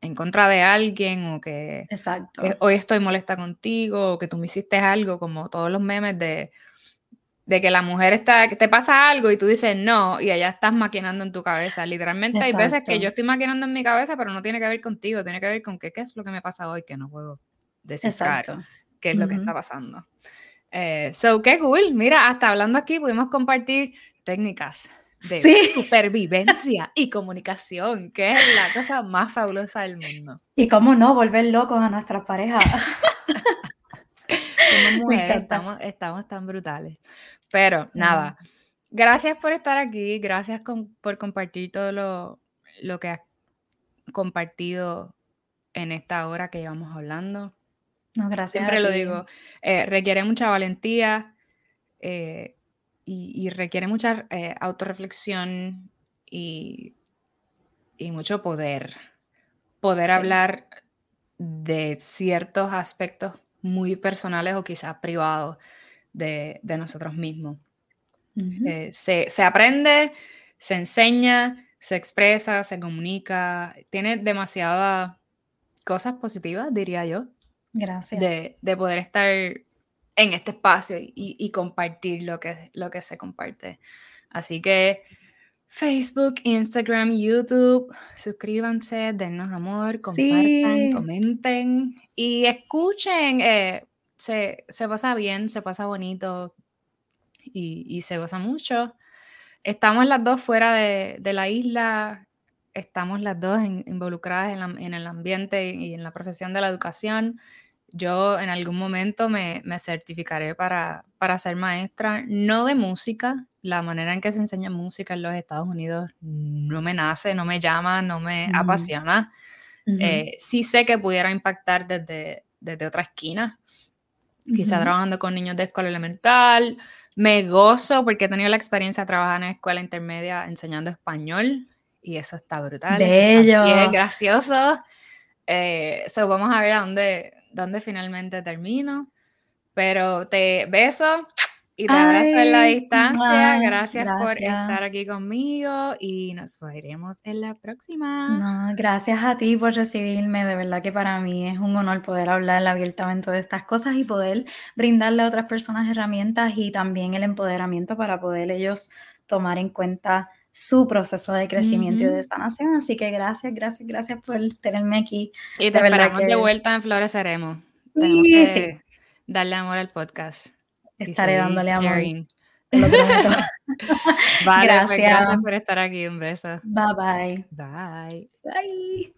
en contra de alguien o que Exacto. hoy estoy molesta contigo o que tú me hiciste algo como todos los memes de, de que la mujer está que te pasa algo y tú dices no y allá estás maquinando en tu cabeza. Literalmente hay veces que yo estoy maquinando en mi cabeza pero no tiene que ver contigo tiene que ver con qué es lo que me pasa hoy que no puedo descifrar Exacto qué es lo que está pasando. Eh, so, qué cool. Mira, hasta hablando aquí pudimos compartir técnicas de supervivencia [LAUGHS] y comunicación, que es la cosa más fabulosa del mundo. Y cómo no, volver locos a nuestras parejas. [LAUGHS] Como [LAUGHS] mujeres estamos, estamos, tan brutales. Pero nada, gracias por estar aquí, gracias por compartir todo lo, lo que has compartido en esta hora que llevamos hablando. No, gracias. Siempre lo digo. Eh, requiere mucha valentía eh, y, requiere mucha eh, autorreflexión y, y, mucho poder. Poder hablar de ciertos aspectos muy personales o quizás privados de, nosotros mismos. Eh, se, se, aprende, se enseña, se expresa, se comunica, tiene demasiadas cosas positivas, diría yo. Gracias. De, de poder estar en este espacio y, y, compartir lo que, lo que se comparte. Así que Facebook, Instagram, YouTube, suscríbanse, dennos amor, compartan, comenten y escuchen. Eh, se, se, pasa bien, se pasa bonito y, y, se goza mucho. Estamos las dos fuera de, de la isla, estamos las dos involucradas en, en, el ambiente y en la profesión de la educación yo en algún momento me, certificaré para, para, ser maestra, no de música, la manera en que se enseña música en los Estados Unidos no me nace, no me llama, no me apasiona. Eh, sí sé que pudiera impactar desde, desde otra esquina, quizá trabajando con niños de escuela elemental. Me gozo porque he tenido la experiencia de trabajar en escuela intermedia enseñando español y eso está brutal. Bello. es gracioso. Eh, vamos a ver a dónde, dónde finalmente termino. Pero te beso y te abrazo en la distancia. Gracias, por estar aquí conmigo y nos veremos en la próxima. gracias a ti por recibirme. De verdad que para mí es un honor poder hablar abiertamente de estas cosas y poder brindarle a otras personas herramientas y también el empoderamiento para poder ellos tomar en cuenta su proceso de crecimiento y de sanación. Así que gracias, gracias, gracias por tenerme aquí. Y te esperamos de vuelta en Floreceremos. Tenemos que darle amor al podcast. Estaré dándole amor. [LAUGHS] vale, pues, gracias. gracias por estar aquí. Un beso. Bye bye. Bye. Bye.